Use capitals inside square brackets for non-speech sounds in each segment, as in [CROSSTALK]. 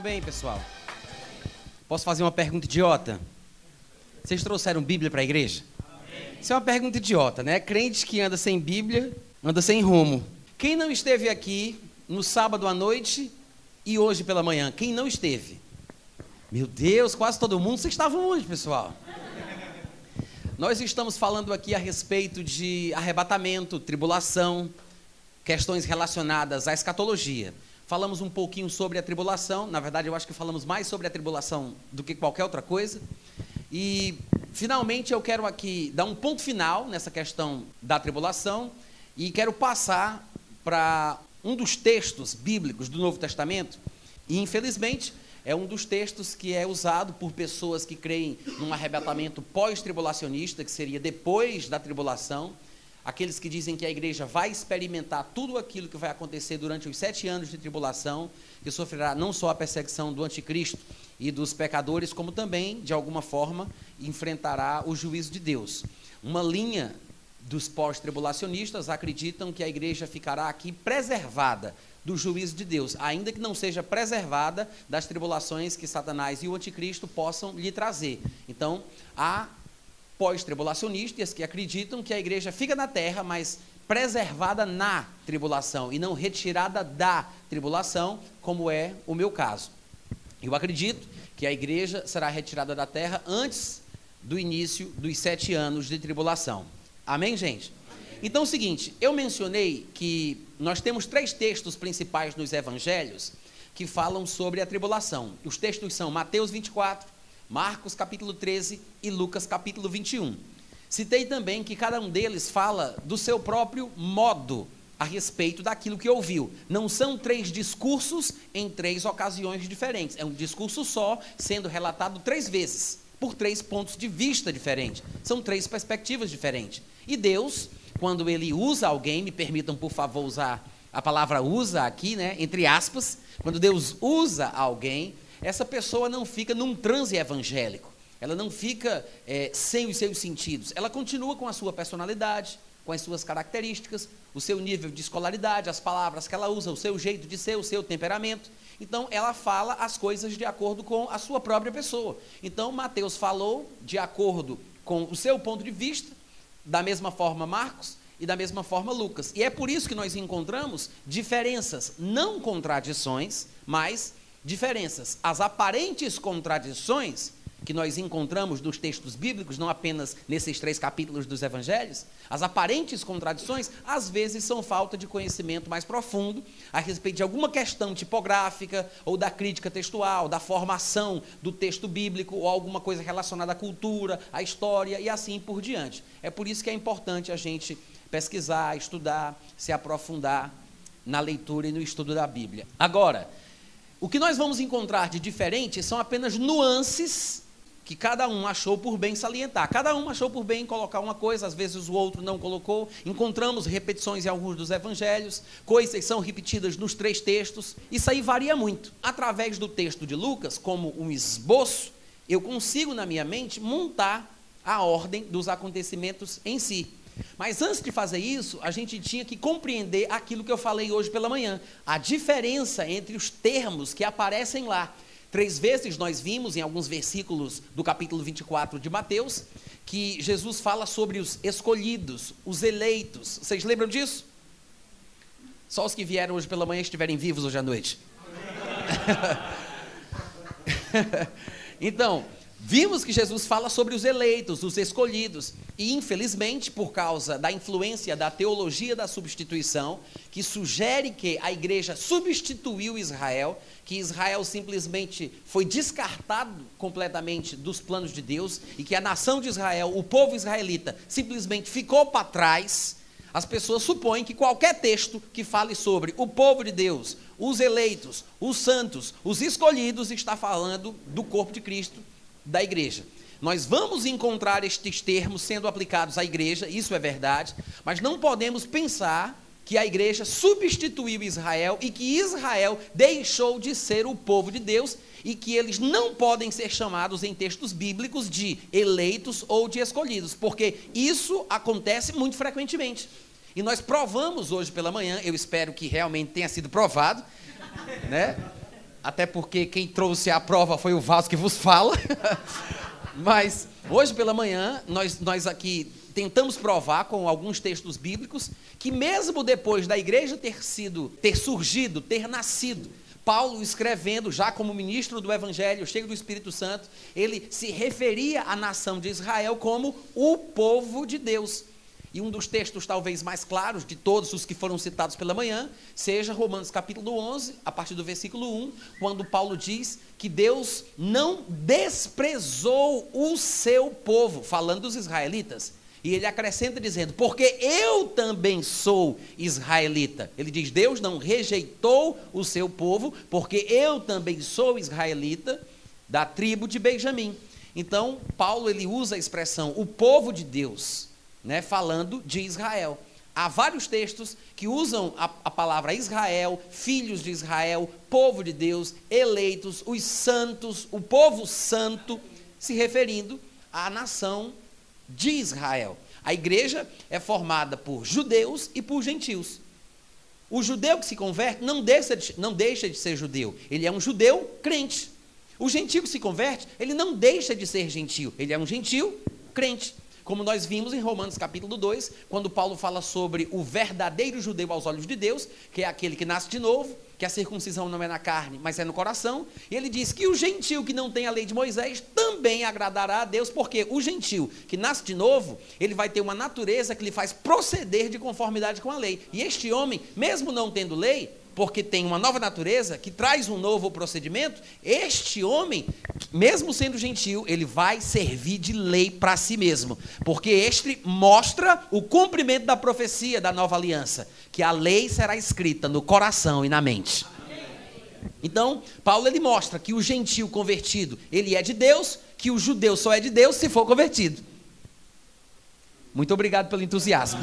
bem, pessoal? Posso fazer uma pergunta idiota? Vocês trouxeram Bíblia para a igreja? Amém. Isso é uma pergunta idiota, né? Crente que anda sem Bíblia, anda sem rumo. Quem não esteve aqui no sábado à noite e hoje pela manhã? Quem não esteve? Meu Deus, quase todo mundo. Vocês estavam onde, pessoal? Nós estamos falando aqui a respeito de arrebatamento, tribulação, questões relacionadas à escatologia. Falamos um pouquinho sobre a tribulação, na verdade, eu acho que falamos mais sobre a tribulação do que qualquer outra coisa. E, finalmente, eu quero aqui dar um ponto final nessa questão da tribulação e quero passar para um dos textos bíblicos do Novo Testamento. E, infelizmente, é um dos textos que é usado por pessoas que creem num arrebatamento pós-tribulacionista, que seria depois da tribulação. Aqueles que dizem que a igreja vai experimentar tudo aquilo que vai acontecer durante os sete anos de tribulação, que sofrerá não só a perseguição do anticristo e dos pecadores, como também, de alguma forma, enfrentará o juízo de Deus. Uma linha dos pós-tribulacionistas acreditam que a igreja ficará aqui preservada do juízo de Deus, ainda que não seja preservada das tribulações que Satanás e o anticristo possam lhe trazer. Então, há pós-tribulacionistas que acreditam que a igreja fica na terra, mas preservada na tribulação e não retirada da tribulação, como é o meu caso. Eu acredito que a igreja será retirada da terra antes do início dos sete anos de tribulação. Amém, gente? Então é o seguinte, eu mencionei que nós temos três textos principais nos evangelhos que falam sobre a tribulação. Os textos são Mateus 24, Marcos capítulo 13 e Lucas capítulo 21. Citei também que cada um deles fala do seu próprio modo a respeito daquilo que ouviu. Não são três discursos em três ocasiões diferentes. É um discurso só, sendo relatado três vezes, por três pontos de vista diferentes. São três perspectivas diferentes. E Deus quando ele usa alguém, me permitam por favor usar a palavra usa aqui, né, entre aspas, quando Deus usa alguém, essa pessoa não fica num transe evangélico, ela não fica é, sem os seus sentidos, ela continua com a sua personalidade, com as suas características, o seu nível de escolaridade, as palavras que ela usa, o seu jeito de ser, o seu temperamento. Então, ela fala as coisas de acordo com a sua própria pessoa. Então, Mateus falou de acordo com o seu ponto de vista, da mesma forma Marcos e da mesma forma Lucas. E é por isso que nós encontramos diferenças, não contradições, mas diferenças. As aparentes contradições que nós encontramos nos textos bíblicos, não apenas nesses três capítulos dos evangelhos, as aparentes contradições, às vezes são falta de conhecimento mais profundo a respeito de alguma questão tipográfica ou da crítica textual, da formação do texto bíblico ou alguma coisa relacionada à cultura, à história e assim por diante. É por isso que é importante a gente pesquisar, estudar, se aprofundar na leitura e no estudo da Bíblia. Agora, o que nós vamos encontrar de diferente são apenas nuances que cada um achou por bem salientar. Cada um achou por bem colocar uma coisa, às vezes o outro não colocou. Encontramos repetições em alguns dos evangelhos, coisas são repetidas nos três textos. Isso aí varia muito. Através do texto de Lucas, como um esboço, eu consigo na minha mente montar a ordem dos acontecimentos em si. Mas antes de fazer isso, a gente tinha que compreender aquilo que eu falei hoje pela manhã, a diferença entre os termos que aparecem lá. Três vezes nós vimos em alguns versículos do capítulo 24 de Mateus que Jesus fala sobre os escolhidos, os eleitos. Vocês lembram disso? Só os que vieram hoje pela manhã estiverem vivos hoje à noite. [LAUGHS] então, Vimos que Jesus fala sobre os eleitos, os escolhidos, e infelizmente, por causa da influência da teologia da substituição, que sugere que a igreja substituiu Israel, que Israel simplesmente foi descartado completamente dos planos de Deus e que a nação de Israel, o povo israelita, simplesmente ficou para trás. As pessoas supõem que qualquer texto que fale sobre o povo de Deus, os eleitos, os santos, os escolhidos, está falando do corpo de Cristo da igreja. Nós vamos encontrar estes termos sendo aplicados à igreja, isso é verdade, mas não podemos pensar que a igreja substituiu Israel e que Israel deixou de ser o povo de Deus e que eles não podem ser chamados em textos bíblicos de eleitos ou de escolhidos, porque isso acontece muito frequentemente. E nós provamos hoje pela manhã, eu espero que realmente tenha sido provado, né? Até porque quem trouxe a prova foi o vaso que vos fala. [LAUGHS] Mas hoje pela manhã, nós, nós aqui tentamos provar com alguns textos bíblicos que mesmo depois da igreja ter sido, ter surgido, ter nascido, Paulo escrevendo, já como ministro do Evangelho, cheio do Espírito Santo, ele se referia à nação de Israel como o povo de Deus. E um dos textos talvez mais claros de todos os que foram citados pela manhã, seja Romanos capítulo 11, a partir do versículo 1, quando Paulo diz que Deus não desprezou o seu povo, falando dos israelitas. E ele acrescenta dizendo: Porque eu também sou israelita. Ele diz: Deus não rejeitou o seu povo, porque eu também sou israelita da tribo de Benjamim. Então, Paulo ele usa a expressão o povo de Deus né, falando de Israel. Há vários textos que usam a, a, palavra Israel, filhos de Israel, povo de Deus, eleitos, os santos, o povo santo, se referindo à nação de Israel. A igreja é formada por judeus e por gentios. O judeu que se converte não deixa, de, não deixa de ser judeu, ele é um judeu crente. O gentio que se converte, ele não deixa de ser gentio, ele é um gentio crente como nós vimos em Romanos capítulo 2, quando Paulo fala sobre o verdadeiro judeu aos olhos de Deus, que é aquele que nasce de novo, que a circuncisão não é na carne, mas é no coração, e ele diz que o gentil que não tem a lei de Moisés também agradará a Deus, porque o gentil que nasce de novo, ele vai ter uma natureza que lhe faz proceder de conformidade com a lei. E este homem, mesmo não tendo lei, porque tem uma nova natureza que traz um novo procedimento, este homem, mesmo sendo gentil, ele vai servir de lei para si mesmo, porque este mostra o cumprimento da profecia da nova aliança, que a lei será escrita no coração e na mente. Então, Paulo ele mostra que o gentil convertido, ele é de Deus, que o judeu só é de Deus se for convertido. Muito obrigado pelo entusiasmo.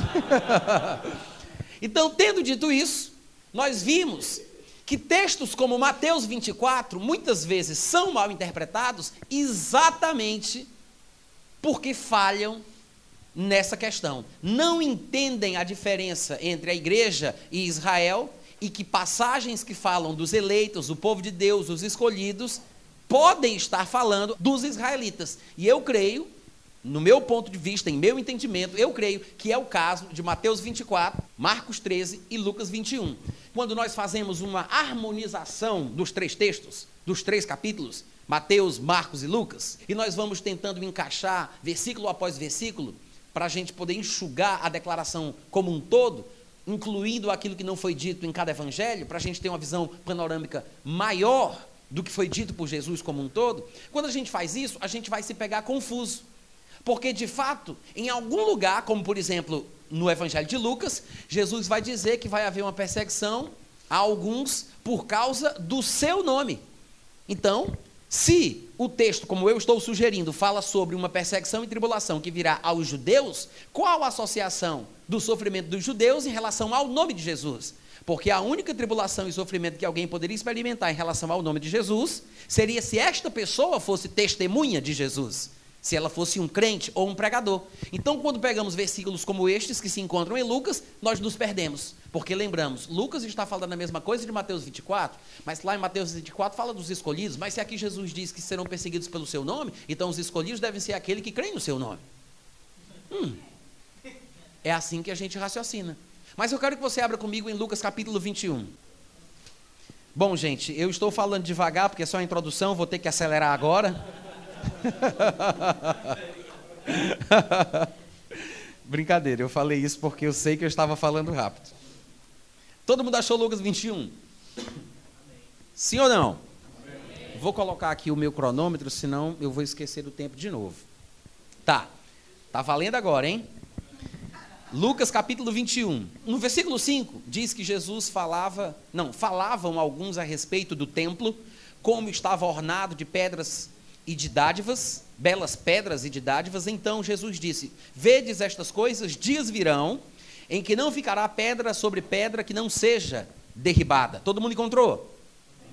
[LAUGHS] então, tendo dito isso, nós vimos que textos como Mateus 24 muitas vezes são mal interpretados exatamente porque falham nessa questão. Não entendem a diferença entre a igreja e Israel e que passagens que falam dos eleitos, do povo de Deus, os escolhidos, podem estar falando dos israelitas. E eu creio no meu ponto de vista, em meu entendimento, eu creio que é o caso de Mateus 24, Marcos 13 e Lucas 21. Quando nós fazemos uma harmonização dos três textos, dos três capítulos, Mateus, Marcos e Lucas, e nós vamos tentando encaixar versículo após versículo, para a gente poder enxugar a declaração como um todo, incluindo aquilo que não foi dito em cada evangelho, para a gente ter uma visão panorâmica maior do que foi dito por Jesus como um todo. Quando a gente faz isso, a gente vai se pegar confuso. Porque, de fato, em algum lugar, como por exemplo no Evangelho de Lucas, Jesus vai dizer que vai haver uma perseguição a alguns por causa do seu nome. Então, se o texto, como eu estou sugerindo, fala sobre uma perseguição e tribulação que virá aos judeus, qual a associação do sofrimento dos judeus em relação ao nome de Jesus? Porque a única tribulação e sofrimento que alguém poderia experimentar em relação ao nome de Jesus seria se esta pessoa fosse testemunha de Jesus se ela fosse um crente ou um pregador. Então, quando pegamos versículos como estes que se encontram em Lucas, nós nos perdemos. Porque lembramos, Lucas está falando a mesma coisa de Mateus 24, mas lá em Mateus 24 fala dos escolhidos, mas se aqui Jesus diz que serão perseguidos pelo seu nome, então os escolhidos devem ser aquele que crê no seu nome. Hum, é assim que a gente raciocina. Mas eu quero que você abra comigo em Lucas capítulo 21. Bom, gente, eu estou falando devagar porque é só a introdução, vou ter que acelerar agora. [LAUGHS] Brincadeira, eu falei isso porque eu sei que eu estava falando rápido. Todo mundo achou Lucas 21? Sim ou não? Amém. Vou colocar aqui o meu cronômetro, senão eu vou esquecer do tempo de novo. Tá. Tá valendo agora, hein? Lucas capítulo 21. No versículo 5 diz que Jesus falava, não, falavam alguns a respeito do templo, como estava ornado de pedras e de dádivas, belas pedras e de dádivas. Então Jesus disse: Vedes estas coisas, dias virão em que não ficará pedra sobre pedra que não seja derribada. Todo mundo encontrou?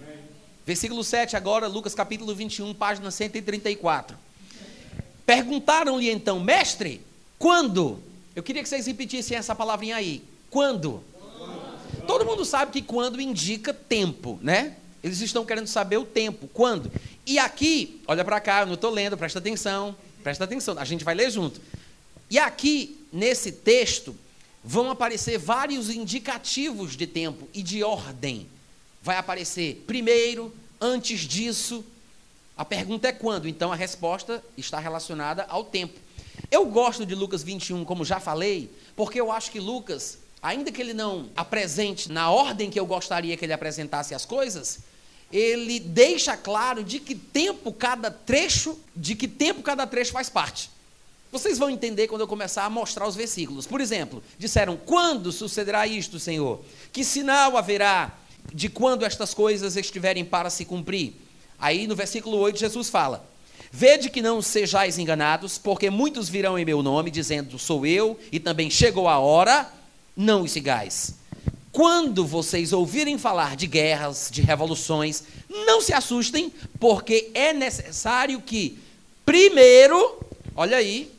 Amém. Versículo 7, agora, Lucas capítulo 21, página 134. Perguntaram-lhe então, mestre, quando? Eu queria que vocês repetissem essa palavrinha aí. Quando? quando? Todo mundo sabe que quando indica tempo, né? Eles estão querendo saber o tempo, quando. E aqui, olha para cá, eu não estou lendo, presta atenção, presta atenção, a gente vai ler junto. E aqui, nesse texto, vão aparecer vários indicativos de tempo e de ordem. Vai aparecer primeiro, antes disso. A pergunta é quando, então a resposta está relacionada ao tempo. Eu gosto de Lucas 21, como já falei, porque eu acho que Lucas, ainda que ele não apresente na ordem que eu gostaria que ele apresentasse as coisas, ele deixa claro de que tempo cada trecho, de que tempo cada trecho faz parte. Vocês vão entender quando eu começar a mostrar os versículos. Por exemplo, disseram: Quando sucederá isto, Senhor? Que sinal haverá de quando estas coisas estiverem para se cumprir? Aí no versículo 8, Jesus fala: Vede que não sejais enganados, porque muitos virão em meu nome, dizendo: Sou eu, e também chegou a hora, não os sigais. Quando vocês ouvirem falar de guerras, de revoluções, não se assustem, porque é necessário que, primeiro, olha aí,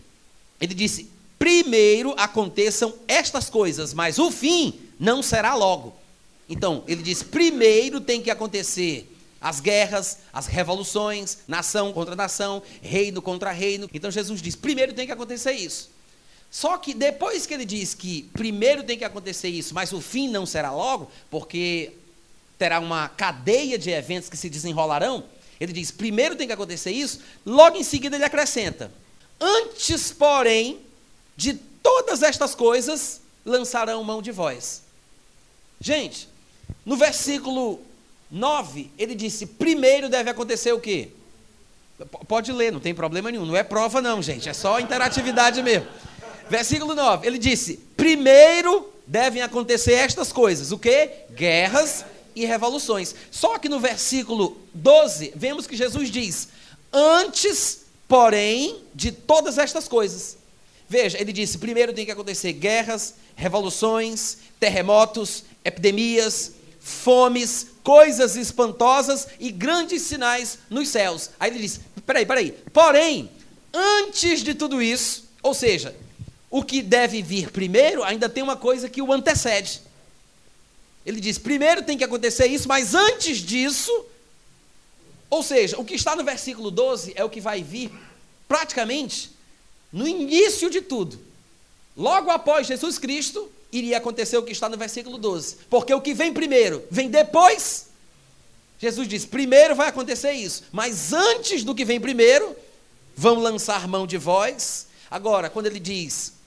ele disse: primeiro aconteçam estas coisas, mas o fim não será logo. Então, ele diz: primeiro tem que acontecer as guerras, as revoluções, nação contra nação, reino contra reino. Então, Jesus diz: primeiro tem que acontecer isso. Só que depois que ele diz que primeiro tem que acontecer isso, mas o fim não será logo, porque terá uma cadeia de eventos que se desenrolarão, ele diz: primeiro tem que acontecer isso, logo em seguida ele acrescenta: antes, porém, de todas estas coisas, lançarão mão de vós. Gente, no versículo 9, ele disse: primeiro deve acontecer o quê? Pode ler, não tem problema nenhum. Não é prova, não, gente. É só interatividade mesmo. Versículo 9, ele disse: primeiro devem acontecer estas coisas, o que? Guerras e revoluções. Só que no versículo 12, vemos que Jesus diz: antes, porém, de todas estas coisas. Veja, ele disse: primeiro tem que acontecer guerras, revoluções, terremotos, epidemias, fomes, coisas espantosas e grandes sinais nos céus. Aí ele diz: peraí, peraí. Porém, antes de tudo isso, ou seja, o que deve vir primeiro, ainda tem uma coisa que o antecede. Ele diz: primeiro tem que acontecer isso, mas antes disso, ou seja, o que está no versículo 12 é o que vai vir praticamente no início de tudo. Logo após Jesus Cristo, iria acontecer o que está no versículo 12. Porque o que vem primeiro, vem depois. Jesus diz: primeiro vai acontecer isso, mas antes do que vem primeiro, vão lançar mão de vós. Agora, quando ele diz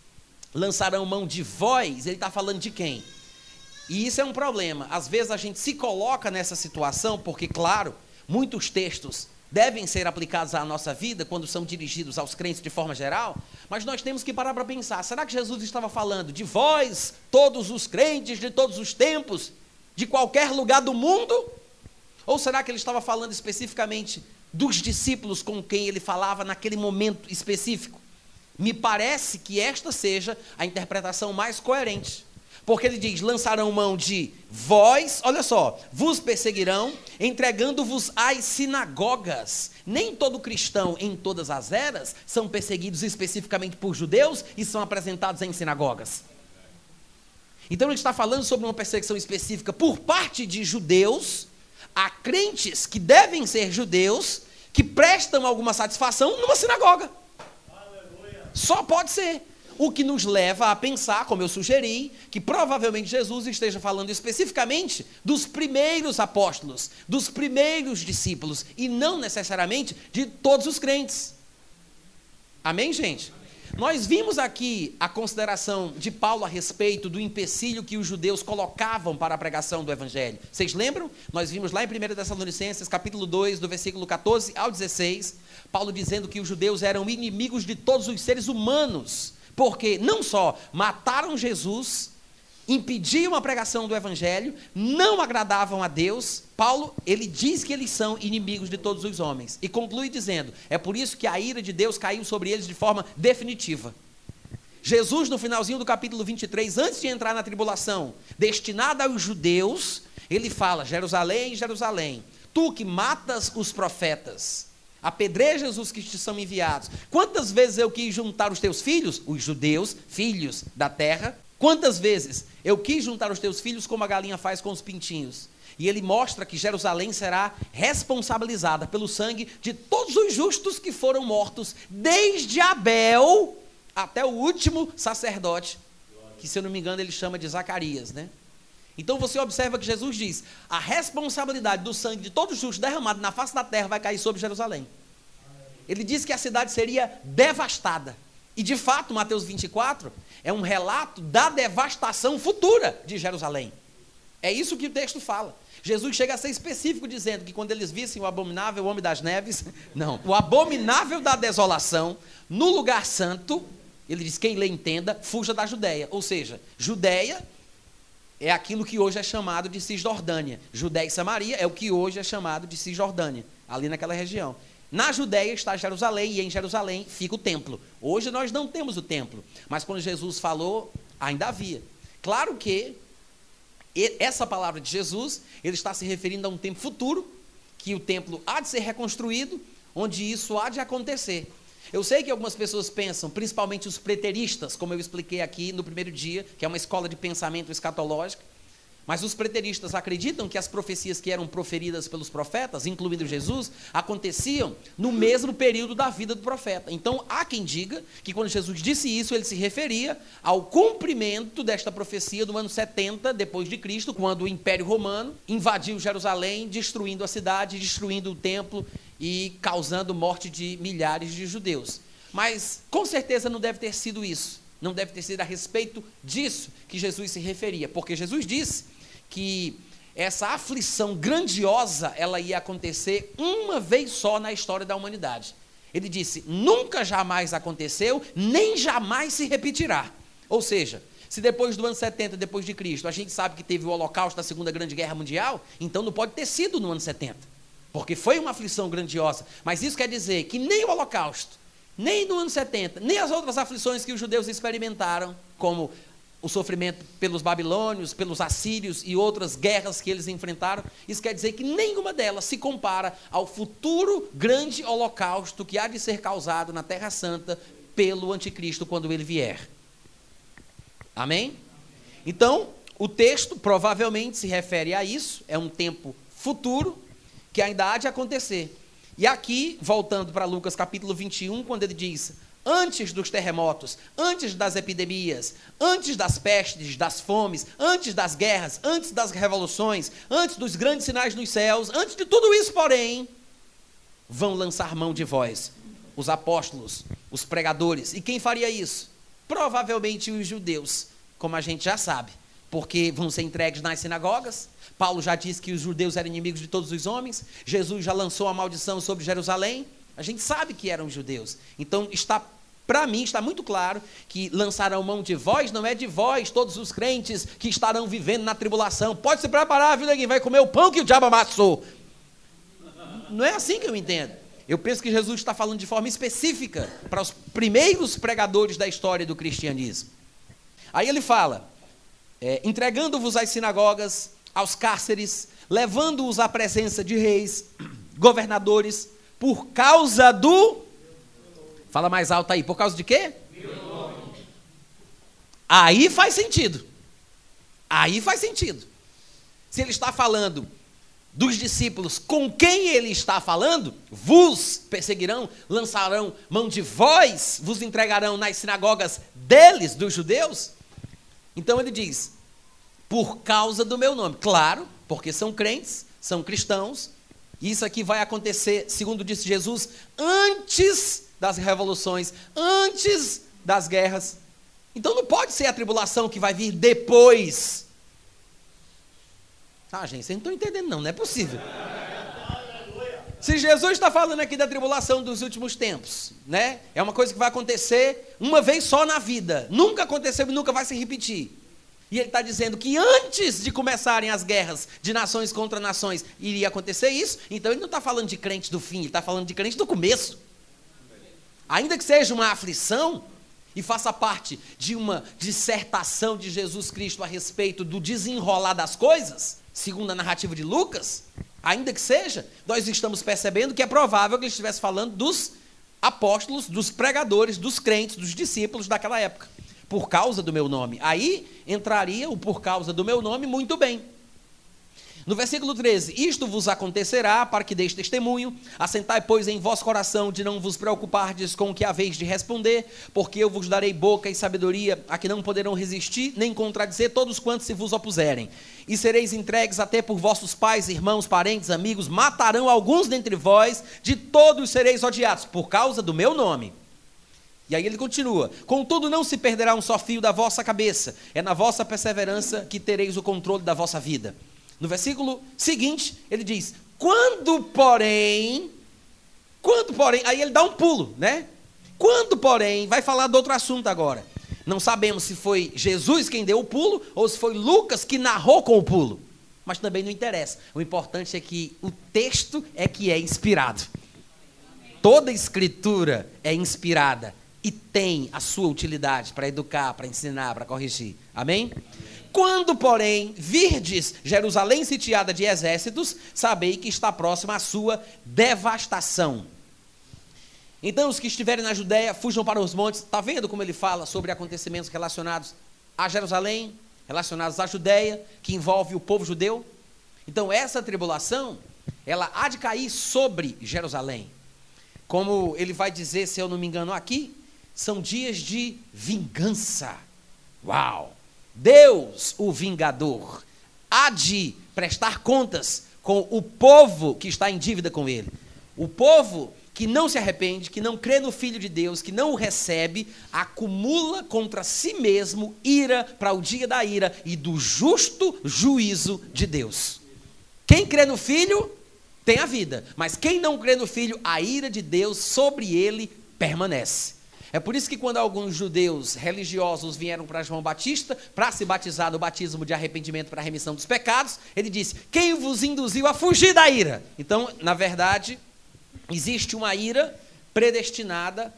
lançarão mão de vós, ele está falando de quem? E isso é um problema. Às vezes a gente se coloca nessa situação, porque, claro, muitos textos devem ser aplicados à nossa vida quando são dirigidos aos crentes de forma geral, mas nós temos que parar para pensar: será que Jesus estava falando de vós, todos os crentes de todos os tempos, de qualquer lugar do mundo? Ou será que ele estava falando especificamente dos discípulos com quem ele falava naquele momento específico? Me parece que esta seja a interpretação mais coerente. Porque ele diz: lançarão mão de vós, olha só, vos perseguirão, entregando-vos às sinagogas. Nem todo cristão em todas as eras são perseguidos especificamente por judeus e são apresentados em sinagogas. Então ele está falando sobre uma perseguição específica por parte de judeus a crentes que devem ser judeus que prestam alguma satisfação numa sinagoga. Só pode ser. O que nos leva a pensar, como eu sugeri, que provavelmente Jesus esteja falando especificamente dos primeiros apóstolos, dos primeiros discípulos, e não necessariamente de todos os crentes. Amém, gente? Nós vimos aqui a consideração de Paulo a respeito do empecilho que os judeus colocavam para a pregação do evangelho. Vocês lembram? Nós vimos lá em 1 Tessalonicenses, capítulo 2, do versículo 14 ao 16, Paulo dizendo que os judeus eram inimigos de todos os seres humanos, porque não só mataram Jesus, impediam a pregação do evangelho, não agradavam a Deus. Paulo, ele diz que eles são inimigos de todos os homens e conclui dizendo: "É por isso que a ira de Deus caiu sobre eles de forma definitiva". Jesus, no finalzinho do capítulo 23, antes de entrar na tribulação destinada aos judeus, ele fala: Jerusalém, Jerusalém, tu que matas os profetas apedrejas os que te são enviados. Quantas vezes eu quis juntar os teus filhos, os judeus, filhos da terra? Quantas vezes eu quis juntar os teus filhos como a galinha faz com os pintinhos? E ele mostra que Jerusalém será responsabilizada pelo sangue de todos os justos que foram mortos, desde Abel até o último sacerdote, que se eu não me engano ele chama de Zacarias, né? Então você observa que Jesus diz: a responsabilidade do sangue de todos os justos derramado na face da terra vai cair sobre Jerusalém. Ele diz que a cidade seria devastada. E de fato, Mateus 24 é um relato da devastação futura de Jerusalém. É isso que o texto fala. Jesus chega a ser específico dizendo que quando eles vissem o abominável homem das neves, [LAUGHS] não, o abominável da desolação no lugar santo, ele diz: quem lê entenda, fuja da Judéia. Ou seja, Judéia é aquilo que hoje é chamado de Cisjordânia. Judéia e Samaria é o que hoje é chamado de Cisjordânia, ali naquela região. Na Judéia está Jerusalém e em Jerusalém fica o templo. Hoje nós não temos o templo, mas quando Jesus falou, ainda havia. Claro que essa palavra de Jesus, ele está se referindo a um tempo futuro, que o templo há de ser reconstruído, onde isso há de acontecer. Eu sei que algumas pessoas pensam, principalmente os preteristas, como eu expliquei aqui no primeiro dia, que é uma escola de pensamento escatológico, mas os preteristas acreditam que as profecias que eram proferidas pelos profetas, incluindo Jesus, aconteciam no mesmo período da vida do profeta. Então, há quem diga que quando Jesus disse isso, ele se referia ao cumprimento desta profecia do ano 70 depois de Cristo, quando o Império Romano invadiu Jerusalém, destruindo a cidade, destruindo o templo e causando morte de milhares de judeus. Mas com certeza não deve ter sido isso. Não deve ter sido a respeito disso que Jesus se referia, porque Jesus disse que essa aflição grandiosa ela ia acontecer uma vez só na história da humanidade. Ele disse: nunca jamais aconteceu, nem jamais se repetirá. Ou seja, se depois do ano 70 depois de Cristo, a gente sabe que teve o Holocausto da Segunda Grande Guerra Mundial, então não pode ter sido no ano 70, porque foi uma aflição grandiosa. Mas isso quer dizer que nem o Holocausto, nem no ano 70, nem as outras aflições que os judeus experimentaram, como o sofrimento pelos babilônios, pelos assírios e outras guerras que eles enfrentaram, isso quer dizer que nenhuma delas se compara ao futuro grande holocausto que há de ser causado na Terra Santa pelo anticristo quando ele vier. Amém? Então, o texto provavelmente se refere a isso, é um tempo futuro que ainda há de acontecer. E aqui, voltando para Lucas capítulo 21, quando ele diz: antes dos terremotos, antes das epidemias, antes das pestes, das fomes, antes das guerras, antes das revoluções, antes dos grandes sinais nos céus, antes de tudo isso, porém, vão lançar mão de vós, os apóstolos, os pregadores. E quem faria isso? Provavelmente os judeus, como a gente já sabe, porque vão ser entregues nas sinagogas. Paulo já disse que os judeus eram inimigos de todos os homens. Jesus já lançou a maldição sobre Jerusalém. A gente sabe que eram judeus. Então está para mim está muito claro que lançarão mão de vós, não é de vós, todos os crentes que estarão vivendo na tribulação. Pode se preparar, filho, que vai comer o pão que o diabo amassou. Não é assim que eu entendo. Eu penso que Jesus está falando de forma específica para os primeiros pregadores da história do cristianismo. Aí ele fala: é, entregando-vos às sinagogas, aos cárceres, levando-os à presença de reis, [CLEARS THROAT] governadores, por causa do Fala mais alto aí. Por causa de quê? Aí faz sentido. Aí faz sentido. Se ele está falando dos discípulos com quem ele está falando, vos perseguirão, lançarão mão de vós, vos entregarão nas sinagogas deles, dos judeus. Então ele diz: por causa do meu nome. Claro, porque são crentes, são cristãos. Isso aqui vai acontecer, segundo disse Jesus, antes das revoluções, antes das guerras. Então não pode ser a tribulação que vai vir depois. Ah, gente, vocês não estão entendendo, não, não é possível. Se Jesus está falando aqui da tribulação dos últimos tempos, né? É uma coisa que vai acontecer uma vez só na vida. Nunca aconteceu e nunca vai se repetir. E ele está dizendo que antes de começarem as guerras de nações contra nações, iria acontecer isso. Então ele não está falando de crente do fim, ele está falando de crente do começo ainda que seja uma aflição, e faça parte de uma dissertação de Jesus Cristo a respeito do desenrolar das coisas, segundo a narrativa de Lucas, ainda que seja, nós estamos percebendo que é provável que ele estivesse falando dos apóstolos, dos pregadores, dos crentes, dos discípulos daquela época, por causa do meu nome. Aí entraria o por causa do meu nome muito bem. No versículo 13: Isto vos acontecerá para que deis testemunho, assentai, pois, em vosso coração de não vos preocupardes com o que haveis de responder, porque eu vos darei boca e sabedoria a que não poderão resistir, nem contradizer todos quantos se vos opuserem. E sereis entregues até por vossos pais, irmãos, parentes, amigos, matarão alguns dentre vós, de todos sereis odiados, por causa do meu nome. E aí ele continua: Contudo, não se perderá um só fio da vossa cabeça, é na vossa perseverança que tereis o controle da vossa vida. No versículo seguinte, ele diz: Quando, porém, quando, porém, aí ele dá um pulo, né? Quando, porém, vai falar de outro assunto agora. Não sabemos se foi Jesus quem deu o pulo ou se foi Lucas que narrou com o pulo. Mas também não interessa. O importante é que o texto é que é inspirado. Toda escritura é inspirada e tem a sua utilidade para educar, para ensinar, para corrigir. Amém? Quando, porém, virdes Jerusalém sitiada de exércitos, sabei que está próxima a sua devastação. Então, os que estiverem na Judéia, fujam para os montes. Está vendo como ele fala sobre acontecimentos relacionados a Jerusalém, relacionados à Judéia, que envolve o povo judeu? Então, essa tribulação, ela há de cair sobre Jerusalém. Como ele vai dizer, se eu não me engano, aqui, são dias de vingança. Uau! Deus, o vingador, há de prestar contas com o povo que está em dívida com ele. O povo que não se arrepende, que não crê no Filho de Deus, que não o recebe, acumula contra si mesmo ira para o dia da ira e do justo juízo de Deus. Quem crê no Filho tem a vida, mas quem não crê no Filho, a ira de Deus sobre ele permanece. É por isso que quando alguns judeus religiosos vieram para João Batista para se batizar no batismo de arrependimento para a remissão dos pecados, ele disse: Quem vos induziu a fugir da ira? Então, na verdade, existe uma ira predestinada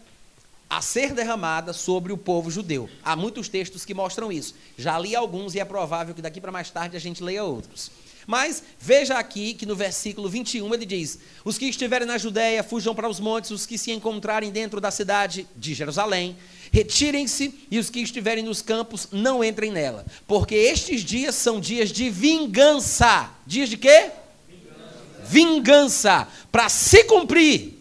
a ser derramada sobre o povo judeu. Há muitos textos que mostram isso. Já li alguns e é provável que daqui para mais tarde a gente leia outros. Mas veja aqui que no versículo 21 ele diz: Os que estiverem na Judéia fujam para os montes, os que se encontrarem dentro da cidade de Jerusalém, retirem-se, e os que estiverem nos campos não entrem nela, porque estes dias são dias de vingança. Dias de quê? Vingança, vingança para se cumprir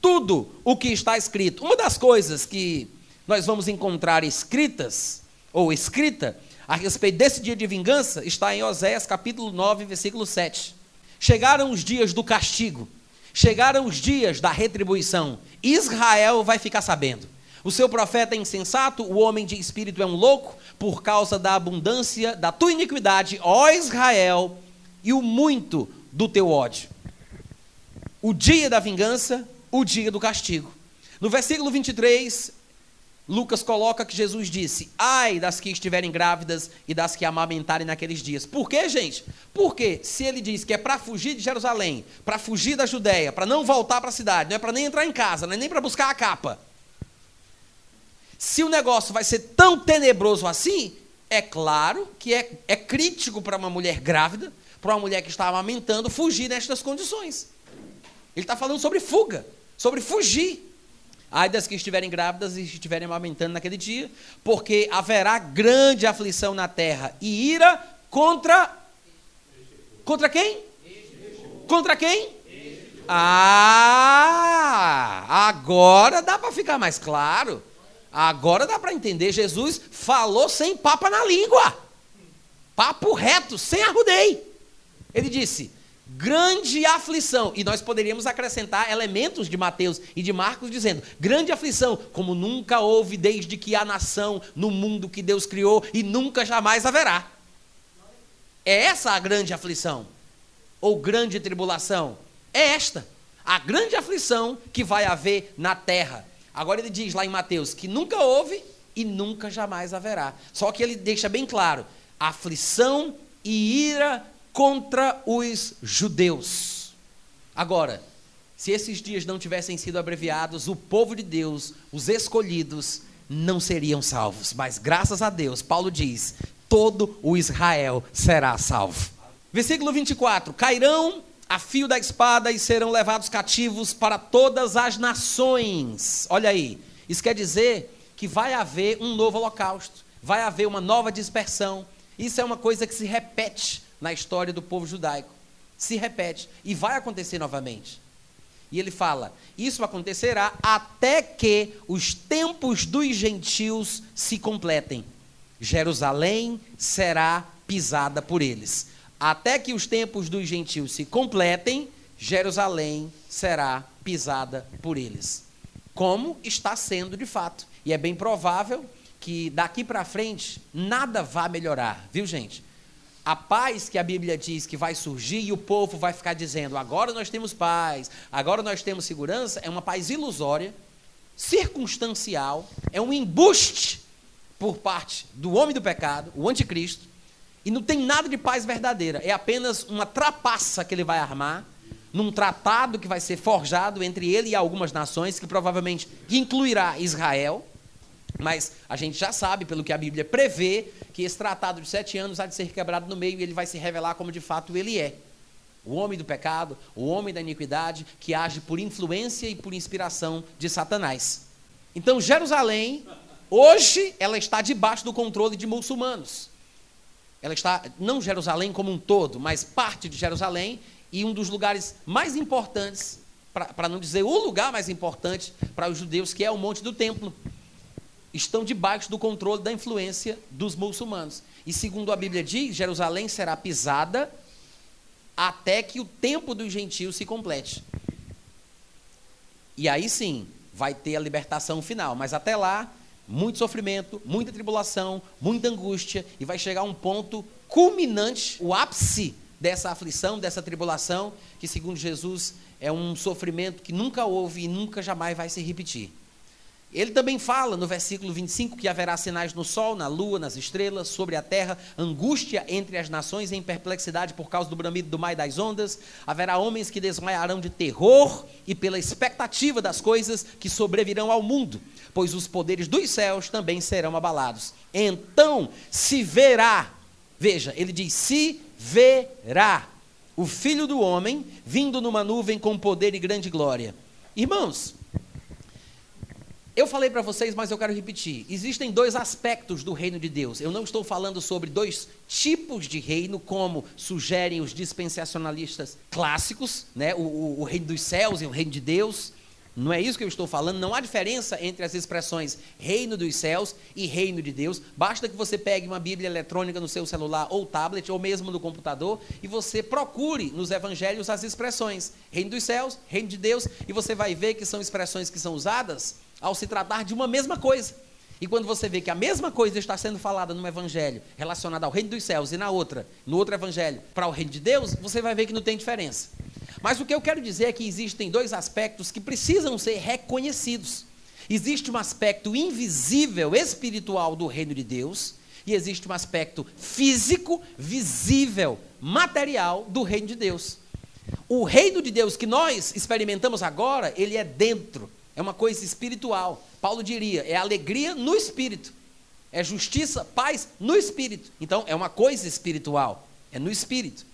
tudo o que está escrito. Uma das coisas que nós vamos encontrar escritas, ou escrita, a respeito desse dia de vingança está em Oséias capítulo 9, versículo 7. Chegaram os dias do castigo, chegaram os dias da retribuição. Israel vai ficar sabendo. O seu profeta é insensato, o homem de espírito é um louco, por causa da abundância da tua iniquidade, ó Israel, e o muito do teu ódio. O dia da vingança, o dia do castigo. No versículo 23, Lucas coloca que Jesus disse: Ai das que estiverem grávidas e das que amamentarem naqueles dias. Por quê, gente? Porque se ele diz que é para fugir de Jerusalém, para fugir da Judéia, para não voltar para a cidade, não é para nem entrar em casa, não é nem para buscar a capa. Se o negócio vai ser tão tenebroso assim, é claro que é, é crítico para uma mulher grávida, para uma mulher que está amamentando, fugir nestas condições. Ele está falando sobre fuga, sobre fugir. Ai das que estiverem grávidas e estiverem amamentando naquele dia, porque haverá grande aflição na terra e ira contra. Contra quem? Contra quem? Ah, agora dá para ficar mais claro. Agora dá para entender. Jesus falou sem papa na língua. Papo reto, sem arrudei. Ele disse: grande aflição. E nós poderíamos acrescentar elementos de Mateus e de Marcos dizendo: grande aflição, como nunca houve desde que há nação no mundo que Deus criou e nunca jamais haverá. É essa a grande aflição, ou grande tribulação. É esta, a grande aflição que vai haver na terra. Agora ele diz lá em Mateus que nunca houve e nunca jamais haverá. Só que ele deixa bem claro: aflição e ira contra os judeus. Agora, se esses dias não tivessem sido abreviados, o povo de Deus, os escolhidos, não seriam salvos. Mas graças a Deus, Paulo diz: todo o Israel será salvo. Versículo 24: Cairão a fio da espada e serão levados cativos para todas as nações. Olha aí, isso quer dizer que vai haver um novo holocausto, vai haver uma nova dispersão. Isso é uma coisa que se repete na história do povo judaico. Se repete e vai acontecer novamente. E ele fala: Isso acontecerá até que os tempos dos gentios se completem. Jerusalém será pisada por eles. Até que os tempos dos gentios se completem, Jerusalém será pisada por eles. Como está sendo de fato. E é bem provável que daqui para frente nada vai melhorar, viu gente? A paz que a Bíblia diz que vai surgir e o povo vai ficar dizendo: agora nós temos paz, agora nós temos segurança, é uma paz ilusória, circunstancial, é um embuste por parte do homem do pecado, o anticristo, e não tem nada de paz verdadeira, é apenas uma trapaça que ele vai armar num tratado que vai ser forjado entre ele e algumas nações, que provavelmente incluirá Israel. Mas a gente já sabe, pelo que a Bíblia prevê, que esse tratado de sete anos há de ser quebrado no meio e ele vai se revelar como de fato ele é. O homem do pecado, o homem da iniquidade, que age por influência e por inspiração de Satanás. Então, Jerusalém, hoje, ela está debaixo do controle de muçulmanos. Ela está, não Jerusalém como um todo, mas parte de Jerusalém e um dos lugares mais importantes, para não dizer o lugar mais importante para os judeus, que é o Monte do Templo estão debaixo do controle da influência dos muçulmanos. E segundo a Bíblia diz, Jerusalém será pisada até que o tempo dos gentios se complete. E aí sim, vai ter a libertação final, mas até lá, muito sofrimento, muita tribulação, muita angústia, e vai chegar um ponto culminante, o ápice dessa aflição, dessa tribulação, que segundo Jesus é um sofrimento que nunca houve e nunca jamais vai se repetir. Ele também fala no versículo 25 que haverá sinais no sol, na lua, nas estrelas, sobre a terra, angústia entre as nações em perplexidade por causa do bramido do mar e das ondas. Haverá homens que desmaiarão de terror e pela expectativa das coisas que sobrevirão ao mundo, pois os poderes dos céus também serão abalados. Então se verá, veja, ele diz: se verá o filho do homem vindo numa nuvem com poder e grande glória. Irmãos, eu falei para vocês, mas eu quero repetir. Existem dois aspectos do reino de Deus. Eu não estou falando sobre dois tipos de reino, como sugerem os dispensacionalistas clássicos, né? o, o, o reino dos céus e o reino de Deus. Não é isso que eu estou falando. Não há diferença entre as expressões reino dos céus e reino de Deus. Basta que você pegue uma Bíblia eletrônica no seu celular ou tablet, ou mesmo no computador, e você procure nos evangelhos as expressões reino dos céus, reino de Deus, e você vai ver que são expressões que são usadas ao se tratar de uma mesma coisa. E quando você vê que a mesma coisa está sendo falada num evangelho relacionado ao reino dos céus e na outra, no outro evangelho, para o reino de Deus, você vai ver que não tem diferença. Mas o que eu quero dizer é que existem dois aspectos que precisam ser reconhecidos. Existe um aspecto invisível, espiritual do reino de Deus, e existe um aspecto físico, visível, material do reino de Deus. O reino de Deus que nós experimentamos agora, ele é dentro, é uma coisa espiritual. Paulo diria, é alegria no espírito. É justiça, paz no espírito. Então, é uma coisa espiritual. É no espírito.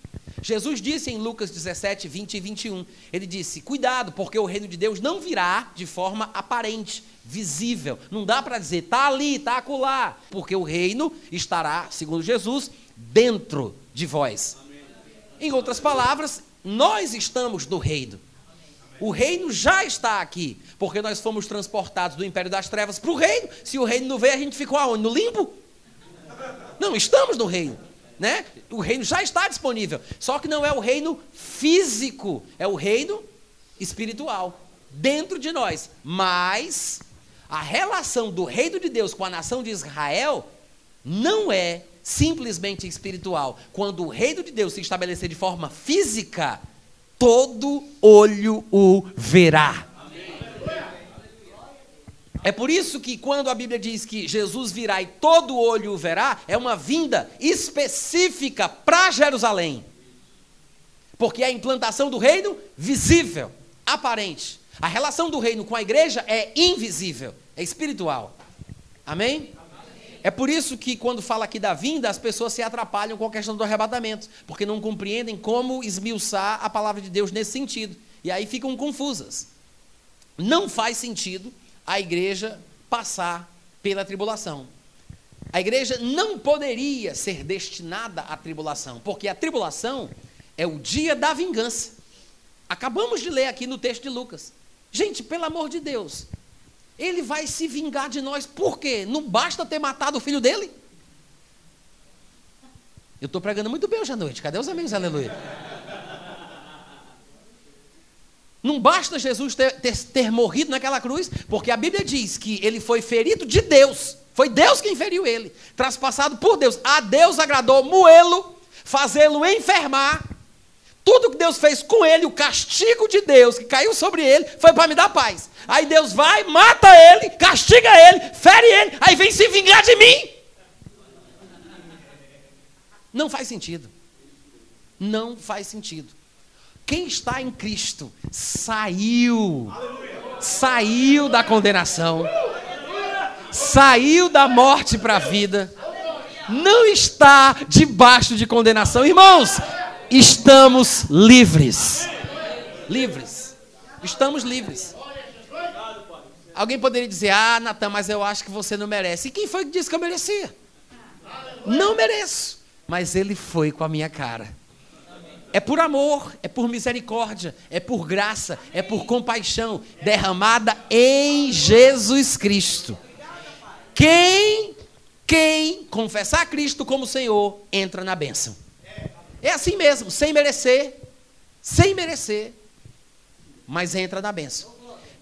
Jesus disse em Lucas 17, 20 e 21, ele disse: Cuidado, porque o reino de Deus não virá de forma aparente, visível. Não dá para dizer, está ali, está acolá, porque o reino estará, segundo Jesus, dentro de vós. Em outras palavras, nós estamos no reino. O reino já está aqui, porque nós fomos transportados do império das trevas para o reino. Se o reino não veio, a gente ficou aonde? No limbo? Não, estamos no reino. Né? O reino já está disponível. Só que não é o reino físico, é o reino espiritual dentro de nós. Mas a relação do reino de Deus com a nação de Israel não é simplesmente espiritual. Quando o reino de Deus se estabelecer de forma física, todo olho o verá. É por isso que quando a Bíblia diz que Jesus virá e todo olho o verá, é uma vinda específica para Jerusalém. Porque é a implantação do reino visível, aparente. A relação do reino com a igreja é invisível, é espiritual. Amém? É por isso que, quando fala aqui da vinda, as pessoas se atrapalham com a questão do arrebatamento, porque não compreendem como esmiuçar a palavra de Deus nesse sentido. E aí ficam confusas. Não faz sentido a igreja passar pela tribulação. A igreja não poderia ser destinada à tribulação, porque a tribulação é o dia da vingança. Acabamos de ler aqui no texto de Lucas. Gente, pelo amor de Deus, ele vai se vingar de nós, por quê? Não basta ter matado o filho dele? Eu estou pregando muito bem hoje à noite, cadê os amigos? Aleluia. Não basta Jesus ter, ter, ter, morrido naquela cruz, porque a Bíblia diz que ele foi ferido de Deus. Foi Deus quem feriu ele, traspassado por Deus. A Deus agradou moê-lo, fazê-lo enfermar. Tudo que Deus fez com ele, o castigo de Deus que caiu sobre ele, foi para me dar paz. Aí Deus vai, mata ele, castiga ele, fere ele, aí vem se vingar de mim. Não faz sentido. Não faz sentido. Quem está em Cristo saiu, saiu da condenação, saiu da morte para a vida, não está debaixo de condenação. Irmãos, estamos livres. Livres. Estamos livres. Alguém poderia dizer: Ah, Natan, mas eu acho que você não merece. E quem foi que disse que eu merecia? Não mereço. Mas ele foi com a minha cara. É por amor, é por misericórdia, é por graça, é por compaixão derramada em Jesus Cristo. Quem, quem confessar Cristo como Senhor, entra na bênção. É assim mesmo, sem merecer, sem merecer, mas entra na bênção.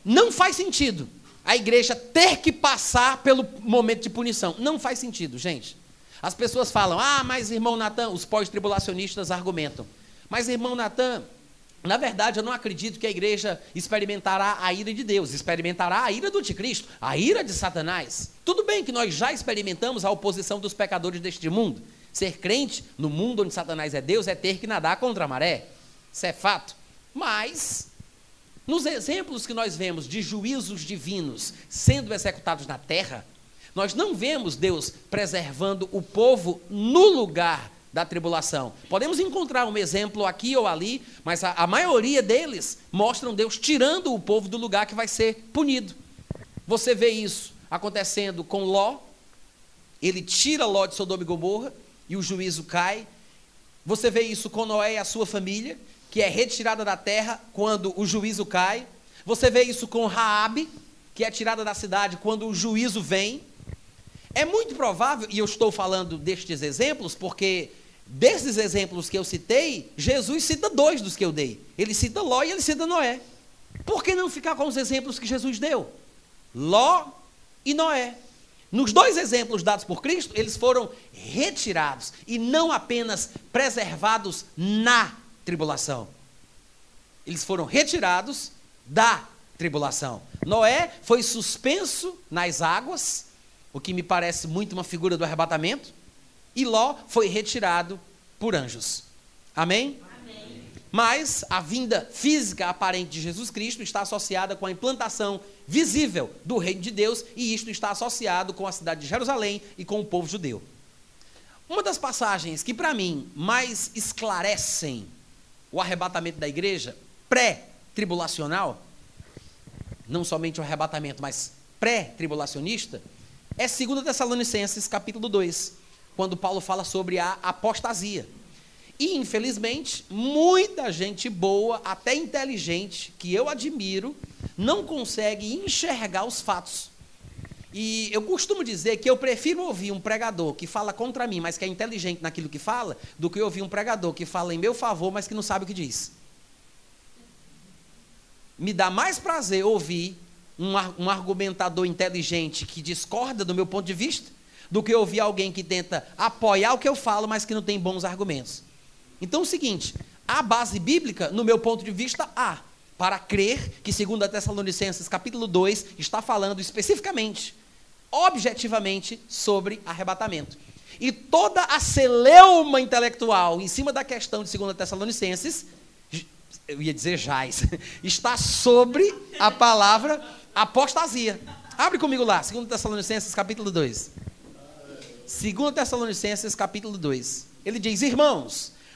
Não faz sentido a igreja ter que passar pelo momento de punição. Não faz sentido, gente. As pessoas falam, ah, mas irmão Natan, os pós-tribulacionistas argumentam. Mas, irmão Natan, na verdade, eu não acredito que a igreja experimentará a ira de Deus, experimentará a ira do anticristo, a ira de Satanás. Tudo bem que nós já experimentamos a oposição dos pecadores deste mundo. Ser crente no mundo onde Satanás é Deus é ter que nadar contra a maré. Isso é fato. Mas, nos exemplos que nós vemos de juízos divinos sendo executados na terra, nós não vemos Deus preservando o povo no lugar da tribulação. Podemos encontrar um exemplo aqui ou ali, mas a, a, maioria deles mostram Deus tirando o povo do lugar que vai ser punido. Você vê isso acontecendo com Ló, ele tira Ló de Sodoma e Gomorra e o juízo cai. Você vê isso com Noé e a sua família, que é retirada da terra quando o juízo cai. Você vê isso com Raabe, que é tirada da cidade quando o juízo vem. É muito provável, e eu estou falando destes exemplos porque Desses exemplos que eu citei, Jesus cita dois dos que eu dei. Ele cita Ló e ele cita Noé. Por que não ficar com os exemplos que Jesus deu? Ló e Noé. Nos dois exemplos dados por Cristo, eles foram retirados e não apenas preservados na tribulação. Eles foram retirados da tribulação. Noé foi suspenso nas águas, o que me parece muito uma figura do arrebatamento e Ló foi retirado por anjos. Amém? Mas a vinda física aparente de Jesus Cristo está associada com a implantação visível do reino de Deus, e isto está associado com a cidade de Jerusalém e com o povo judeu. Uma das passagens que, para mim, mais esclarecem o arrebatamento da igreja pré-tribulacional, não somente o arrebatamento, mas pré-tribulacionista, é 2 Tessalonicenses, capítulo 2 quando Paulo fala sobre a apostasia. E, infelizmente, muita gente boa, até inteligente, que eu admiro, não consegue enxergar os fatos. E eu costumo dizer que eu prefiro ouvir um pregador que fala contra mim, mas que é inteligente naquilo que fala, do que ouvir um pregador que fala em meu favor, mas que não sabe o que diz. Me dá mais prazer ouvir um, um argumentador inteligente que discorda do meu ponto de vista do que ouvir alguém que tenta apoiar o que eu falo, mas que não tem bons argumentos. Então é o seguinte, a base bíblica, no meu ponto de vista, há para crer que segundo a Tessalonicenses capítulo 2 está falando especificamente, objetivamente sobre arrebatamento. E toda a celeuma intelectual em cima da questão de 2 Tessalonicenses, eu ia dizer jaz, [LAUGHS] está sobre a palavra apostasia. Abre comigo lá, 2 Tessalonicenses capítulo 2. 2 Tessalonicenses capítulo 2. Ele diz: Irmãos,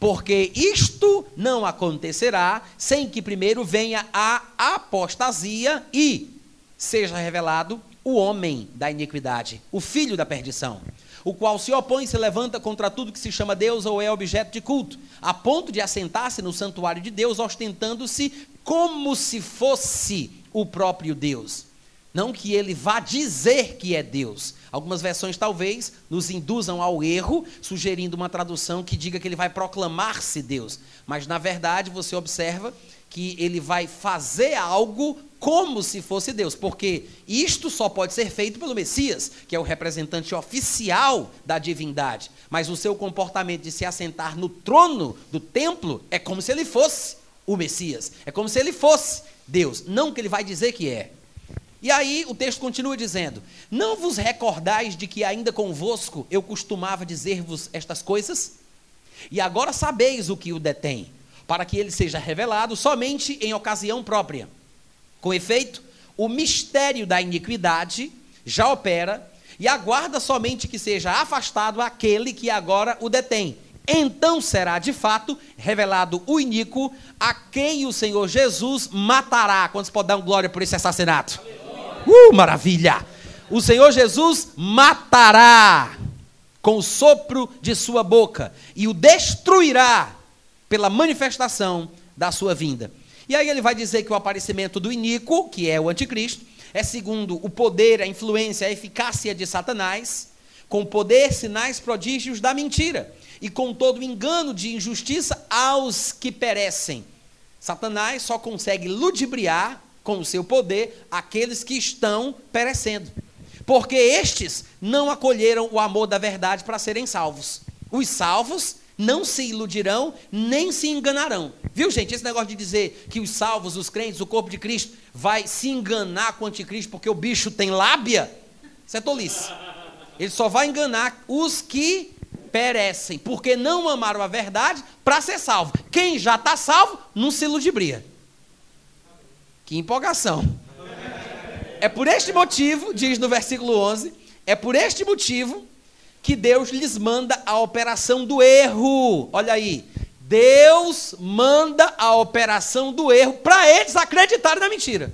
porque isto não acontecerá sem que primeiro venha a apostasia e seja revelado o homem da iniquidade, o filho da perdição, o qual se opõe e se levanta contra tudo que se chama Deus ou é objeto de culto, a ponto de assentar-se no santuário de Deus, ostentando-se como se fosse o próprio Deus. Não que ele vá dizer que é Deus. Algumas versões talvez nos induzam ao erro, sugerindo uma tradução que diga que ele vai proclamar-se Deus. Mas na verdade você observa que ele vai fazer algo como se fosse Deus, porque isto só pode ser feito pelo Messias, que é o representante oficial da divindade. Mas o seu comportamento de se assentar no trono do templo é como se ele fosse o Messias, é como se ele fosse Deus, não que ele vai dizer que é. E aí o texto continua dizendo: Não vos recordais de que ainda convosco eu costumava dizer-vos estas coisas? E agora sabeis o que o detém para que ele seja revelado somente em ocasião própria. Com efeito, o mistério da iniquidade já opera e aguarda somente que seja afastado aquele que agora o detém. Então será de fato revelado o iníquo, a quem o Senhor Jesus matará. Quantos podem dar um glória por esse assassinato? Uh, maravilha! O Senhor Jesus matará com o sopro de sua boca e o destruirá pela manifestação da sua vinda. E aí ele vai dizer que o aparecimento do Inico, que é o anticristo, é segundo o poder, a influência, a eficácia de Satanás, com poder, sinais, prodígios da mentira e com todo engano de injustiça aos que perecem. Satanás só consegue ludibriar com o seu poder aqueles que estão perecendo. Porque estes não acolheram o amor da verdade para serem salvos. Os salvos não se iludirão, nem se enganarão. Viu, gente? Esse negócio de dizer que os salvos, os crentes, o corpo de Cristo, vai se enganar com o anticristo porque o bicho tem lábia, isso é tolice. Ele só vai enganar os que perecem, porque não amaram a verdade para ser salvo. Quem já está salvo, não se ludibria. Que empolgação. É por este motivo, diz no versículo 11, é por este motivo que Deus lhes manda a operação do erro. Olha aí. Deus manda a operação do erro para eles acreditarem na mentira.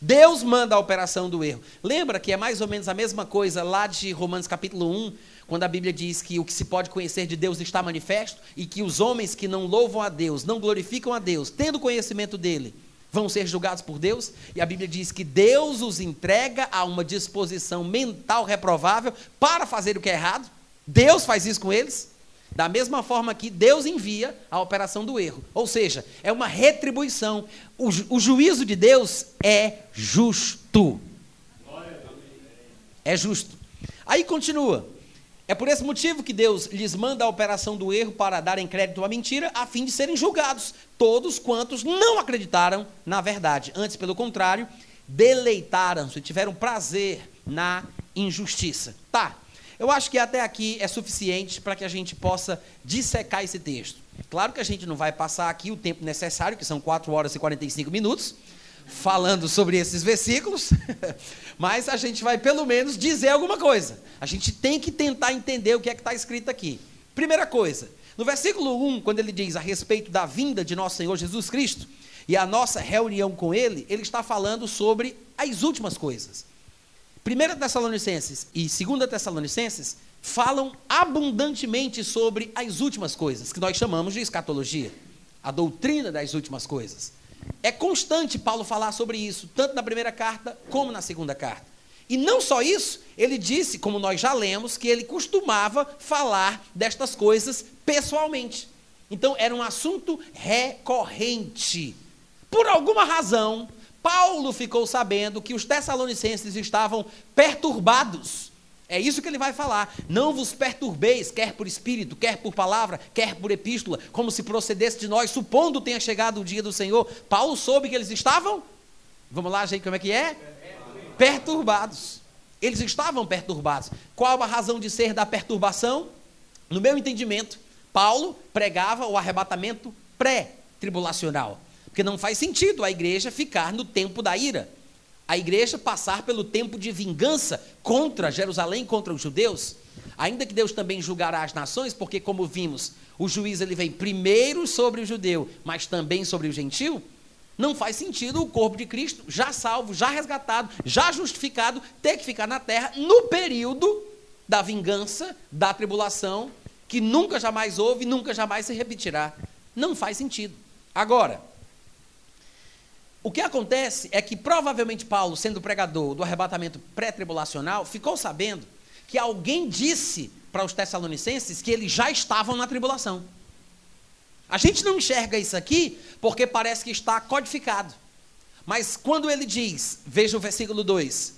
Deus manda a operação do erro. Lembra que é mais ou menos a mesma coisa lá de Romanos capítulo 1, quando a Bíblia diz que o que se pode conhecer de Deus está manifesto e que os homens que não louvam a Deus, não glorificam a Deus, tendo conhecimento dele, vão ser julgados por Deus, e a Bíblia diz que Deus os entrega a uma disposição mental reprovável para fazer o que é errado. Deus faz isso com eles. Da mesma forma que Deus envia a operação do erro. Ou seja, é uma retribuição. O, ju o juízo de Deus é justo. É justo. Aí continua. É por esse motivo que Deus lhes manda a operação do erro para darem crédito à mentira, a fim de serem julgados, todos quantos não acreditaram na verdade. Antes, pelo contrário, deleitaram-se, tiveram prazer na injustiça. Tá, eu acho que até aqui é suficiente para que a gente possa dissecar esse texto. Claro que a gente não vai passar aqui o tempo necessário, que são 4 horas e 45 minutos, falando sobre esses versículos, [LAUGHS] mas a gente vai pelo menos dizer alguma coisa. A gente tem que tentar entender o que é que está escrito aqui. Primeira coisa, no versículo 1, quando ele diz a respeito da vinda de nosso Senhor Jesus Cristo e a nossa reunião com Ele, ele está falando sobre as últimas coisas. 1 Tessalonicenses e 2 Tessalonicenses falam abundantemente sobre as últimas coisas, que nós chamamos de escatologia, a doutrina das últimas coisas. É constante Paulo falar sobre isso, tanto na primeira carta como na segunda carta. E não só isso, ele disse, como nós já lemos, que ele costumava falar destas coisas pessoalmente. Então era um assunto recorrente. Por alguma razão, Paulo ficou sabendo que os tessalonicenses estavam perturbados é isso que ele vai falar. Não vos perturbeis, quer por espírito, quer por palavra, quer por epístola, como se procedesse de nós, supondo tenha chegado o dia do Senhor. Paulo soube que eles estavam? Vamos lá, gente, como é que é? Perturbados. Eles estavam perturbados. Qual a razão de ser da perturbação? No meu entendimento, Paulo pregava o arrebatamento pré-tribulacional. Porque não faz sentido a igreja ficar no tempo da ira. A igreja passar pelo tempo de vingança contra Jerusalém, contra os judeus. Ainda que Deus também julgará as nações, porque como vimos, o juiz ele vem primeiro sobre o judeu, mas também sobre o gentil. Não faz sentido o corpo de Cristo, já salvo, já resgatado, já justificado, ter que ficar na terra no período da vingança, da tribulação, que nunca jamais houve, nunca jamais se repetirá. Não faz sentido. Agora, o que acontece é que provavelmente Paulo, sendo pregador do arrebatamento pré-tribulacional, ficou sabendo que alguém disse para os tessalonicenses que eles já estavam na tribulação. A gente não enxerga isso aqui porque parece que está codificado. Mas quando ele diz, veja o versículo 2: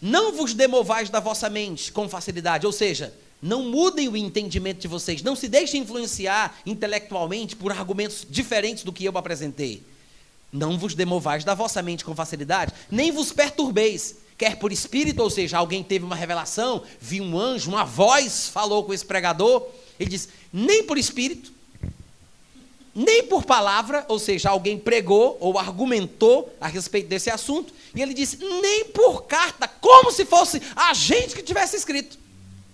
Não vos demovais da vossa mente com facilidade, ou seja, não mudem o entendimento de vocês, não se deixem influenciar intelectualmente por argumentos diferentes do que eu apresentei. Não vos demovais da vossa mente com facilidade, nem vos perturbeis, quer por espírito, ou seja, alguém teve uma revelação, viu um anjo, uma voz falou com esse pregador. Ele diz: nem por espírito, nem por palavra, ou seja, alguém pregou ou argumentou a respeito desse assunto, e ele disse: nem por carta, como se fosse a gente que tivesse escrito.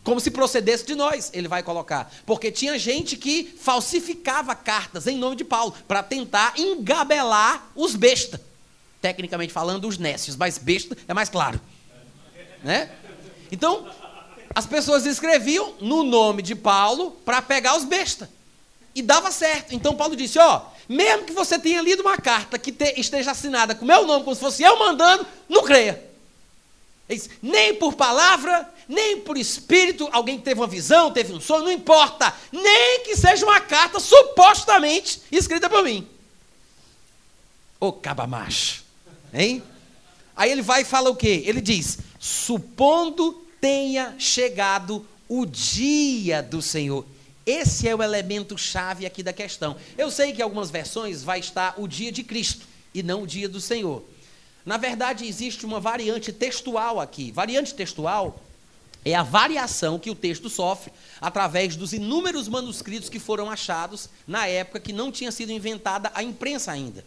Como se procedesse de nós, ele vai colocar. Porque tinha gente que falsificava cartas em nome de Paulo, para tentar engabelar os bestas. Tecnicamente falando, os nécios, mas besta é mais claro. Né? Então, as pessoas escreviam no nome de Paulo para pegar os bestas. E dava certo. Então Paulo disse: ó, mesmo que você tenha lido uma carta que te, esteja assinada com meu nome, como se fosse eu mandando, não creia. Disse, nem por palavra, nem por espírito, alguém teve uma visão, teve um sonho, não importa. Nem que seja uma carta supostamente escrita por mim. Ô cabamacho. Hein? Aí ele vai e fala o quê? Ele diz: supondo tenha chegado o dia do Senhor. Esse é o elemento chave aqui da questão. Eu sei que em algumas versões vai estar o dia de Cristo e não o dia do Senhor. Na verdade, existe uma variante textual aqui. Variante textual é a variação que o texto sofre através dos inúmeros manuscritos que foram achados na época que não tinha sido inventada a imprensa ainda.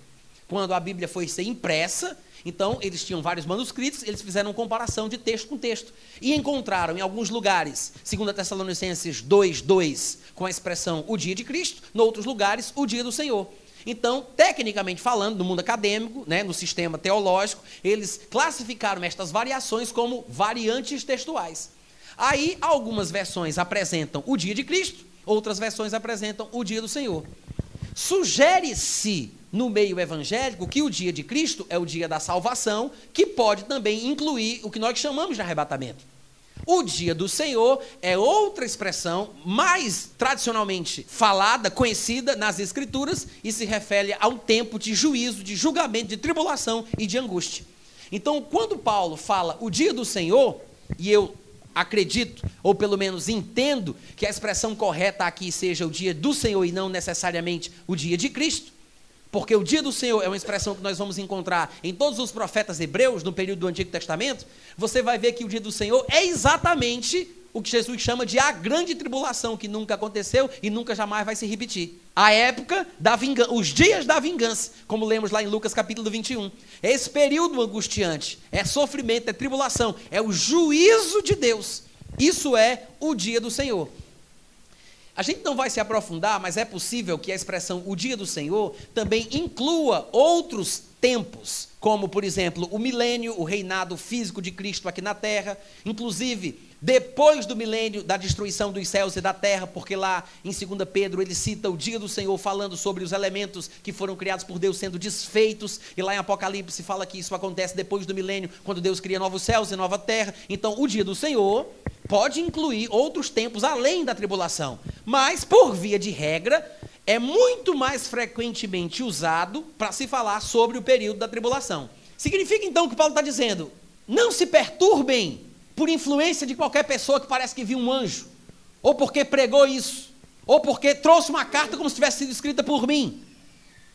Quando a Bíblia foi ser impressa, então, eles tinham vários manuscritos, eles fizeram comparação de texto com texto. E encontraram em alguns lugares, segundo Tessalonicenses 2, 2, com a expressão o dia de Cristo, em outros lugares, o dia do Senhor. Então, tecnicamente falando, no mundo acadêmico, né, no sistema teológico, eles classificaram estas variações como variantes textuais. Aí, algumas versões apresentam o dia de Cristo, outras versões apresentam o dia do Senhor. Sugere-se no meio evangélico que o dia de Cristo é o dia da salvação, que pode também incluir o que nós chamamos de arrebatamento. O dia do Senhor é outra expressão mais tradicionalmente falada, conhecida nas Escrituras e se refere a um tempo de juízo, de julgamento, de tribulação e de angústia. Então, quando Paulo fala o dia do Senhor, e eu acredito, ou pelo menos entendo, que a expressão correta aqui seja o dia do Senhor e não necessariamente o dia de Cristo, porque o dia do Senhor é uma expressão que nós vamos encontrar em todos os profetas hebreus no período do Antigo Testamento. Você vai ver que o dia do Senhor é exatamente o que Jesus chama de a grande tribulação, que nunca aconteceu e nunca jamais vai se repetir. A época da vingança, os dias da vingança, como lemos lá em Lucas capítulo 21. É esse período angustiante, é sofrimento, é tribulação, é o juízo de Deus. Isso é o dia do Senhor. A gente não vai se aprofundar, mas é possível que a expressão o dia do Senhor também inclua outros tempos, como, por exemplo, o milênio, o reinado físico de Cristo aqui na terra, inclusive depois do milênio da destruição dos céus e da terra, porque lá em 2 Pedro ele cita o dia do Senhor falando sobre os elementos que foram criados por Deus sendo desfeitos, e lá em Apocalipse fala que isso acontece depois do milênio, quando Deus cria novos céus e nova terra. Então, o dia do Senhor pode incluir outros tempos além da tribulação, mas por via de regra, é muito mais frequentemente usado para se falar sobre o período da tribulação. Significa então que Paulo está dizendo: não se perturbem por influência de qualquer pessoa que parece que viu um anjo, ou porque pregou isso, ou porque trouxe uma carta como se tivesse sido escrita por mim,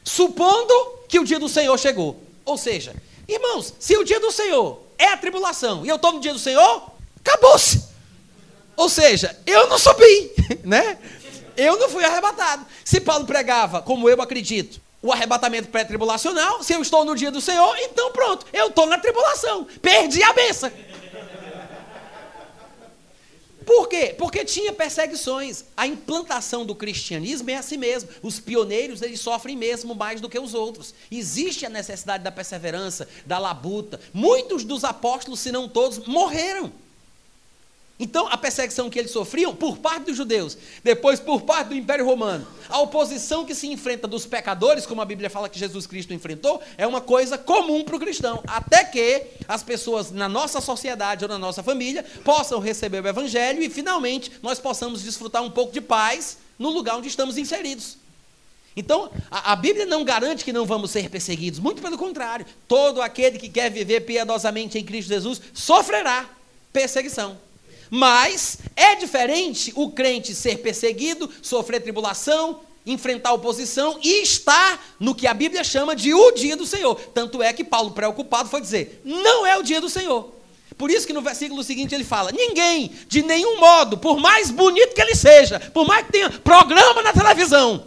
supondo que o dia do Senhor chegou. Ou seja, irmãos, se o dia do Senhor é a tribulação, e eu estou no dia do Senhor, acabou-se. Ou seja, eu não subi, [LAUGHS] né? Eu não fui arrebatado. Se Paulo pregava, como eu acredito, o arrebatamento pré-tribulacional, se eu estou no dia do Senhor, então pronto, eu estou na tribulação. Perdi a benção. Por quê? Porque tinha perseguições. A implantação do cristianismo é assim mesmo. Os pioneiros, eles sofrem mesmo mais do que os outros. Existe a necessidade da perseverança, da labuta. Muitos dos apóstolos, se não todos, morreram. Então, a perseguição que eles sofriam por parte dos judeus, depois por parte do Império Romano, a oposição que se enfrenta dos pecadores, como a Bíblia fala que Jesus Cristo enfrentou, é uma coisa comum para o cristão. Até que as pessoas na nossa sociedade ou na nossa família possam receber o Evangelho e, finalmente, nós possamos desfrutar um pouco de paz no lugar onde estamos inseridos. Então, a, a, Bíblia não garante que não vamos ser perseguidos, muito pelo contrário. Todo aquele que quer viver piedosamente em Cristo Jesus sofrerá perseguição. Mas é diferente o crente ser perseguido, sofrer tribulação, enfrentar oposição e estar no que a Bíblia chama de o dia do Senhor. Tanto é que Paulo, preocupado, foi dizer: não é o dia do Senhor. Por isso que no versículo seguinte ele fala: ninguém, de nenhum modo, por mais bonito que ele seja, por mais que tenha programa na televisão,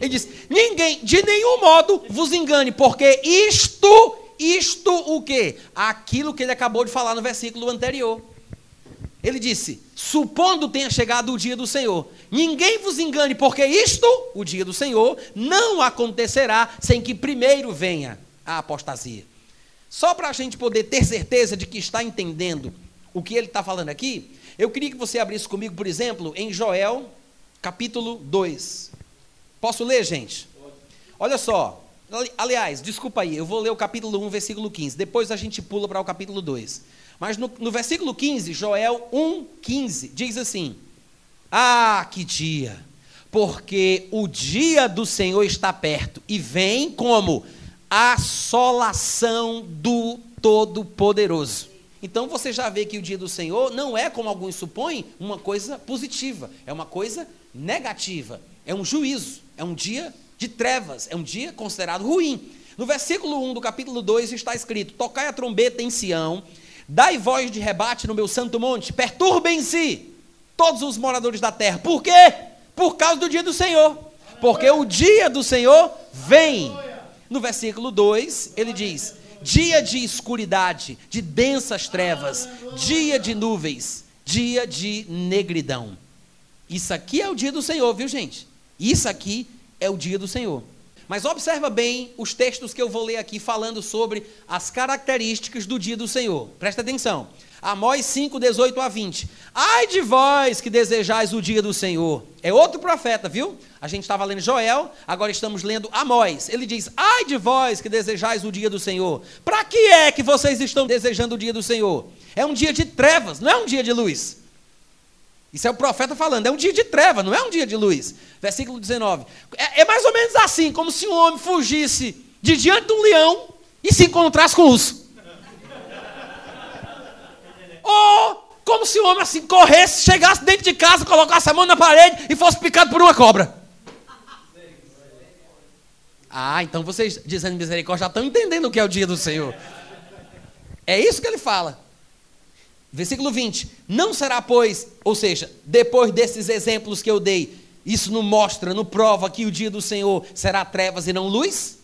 ele diz: ninguém, de nenhum modo, vos engane, porque isto, isto o quê? Aquilo que ele acabou de falar no versículo anterior. Ele disse: Supondo tenha chegado o dia do Senhor, ninguém vos engane, porque isto, o dia do Senhor, não acontecerá sem que primeiro venha a apostasia. Só para a gente poder ter certeza de que está entendendo o que ele está falando aqui, eu queria que você abrisse comigo, por exemplo, em Joel, capítulo 2. Posso ler, gente? Olha só. Aliás, desculpa aí, eu vou ler o capítulo 1, versículo 15. Depois a gente pula para o capítulo 2. Mas no, no versículo 15, Joel 1, 15, diz assim: Ah, que dia! Porque o dia do Senhor está perto e vem como assolação do Todo-Poderoso. Então você já vê que o dia do Senhor não é, como alguns supõem, uma coisa positiva, é uma coisa negativa, é um juízo, é um dia de trevas, é um dia considerado ruim. No versículo 1 do capítulo 2 está escrito: Tocai a trombeta em Sião Dai voz de rebate no meu santo monte, perturbem-se todos os moradores da terra. Por quê? Por causa do dia do Senhor. Porque o dia do Senhor vem. No versículo 2, ele diz: dia de escuridade, de densas trevas, dia de nuvens, dia de negridão. Isso aqui é o dia do Senhor, viu, gente? Isso aqui é o dia do Senhor. Mas observa bem os textos que eu vou ler aqui falando sobre as características do dia do Senhor. Presta atenção. Amós 5, 18 a 20. Ai de vós que desejais o dia do Senhor. É outro profeta, viu? A gente estava lendo Joel, agora estamos lendo Amós. Ele diz: Ai de vós que desejais o dia do Senhor. Para que é que vocês estão desejando o dia do Senhor? É um dia de trevas, não é um dia de luz. Isso é o profeta falando, é um dia de treva, não é um dia de luz. Versículo 19. É, é mais ou menos assim, como se um homem fugisse de diante de um leão e se encontrasse com o urso. Ou como se o homem assim corresse, chegasse dentro de casa, colocasse a mão na parede e fosse picado por uma cobra. Ah, então vocês, dizendo misericórdia, já estão entendendo o que é o dia do Senhor. É isso que ele fala. Versículo 20: Não será, pois, ou seja, depois desses exemplos que eu dei, isso não mostra, não prova que o dia do Senhor será trevas e não luz?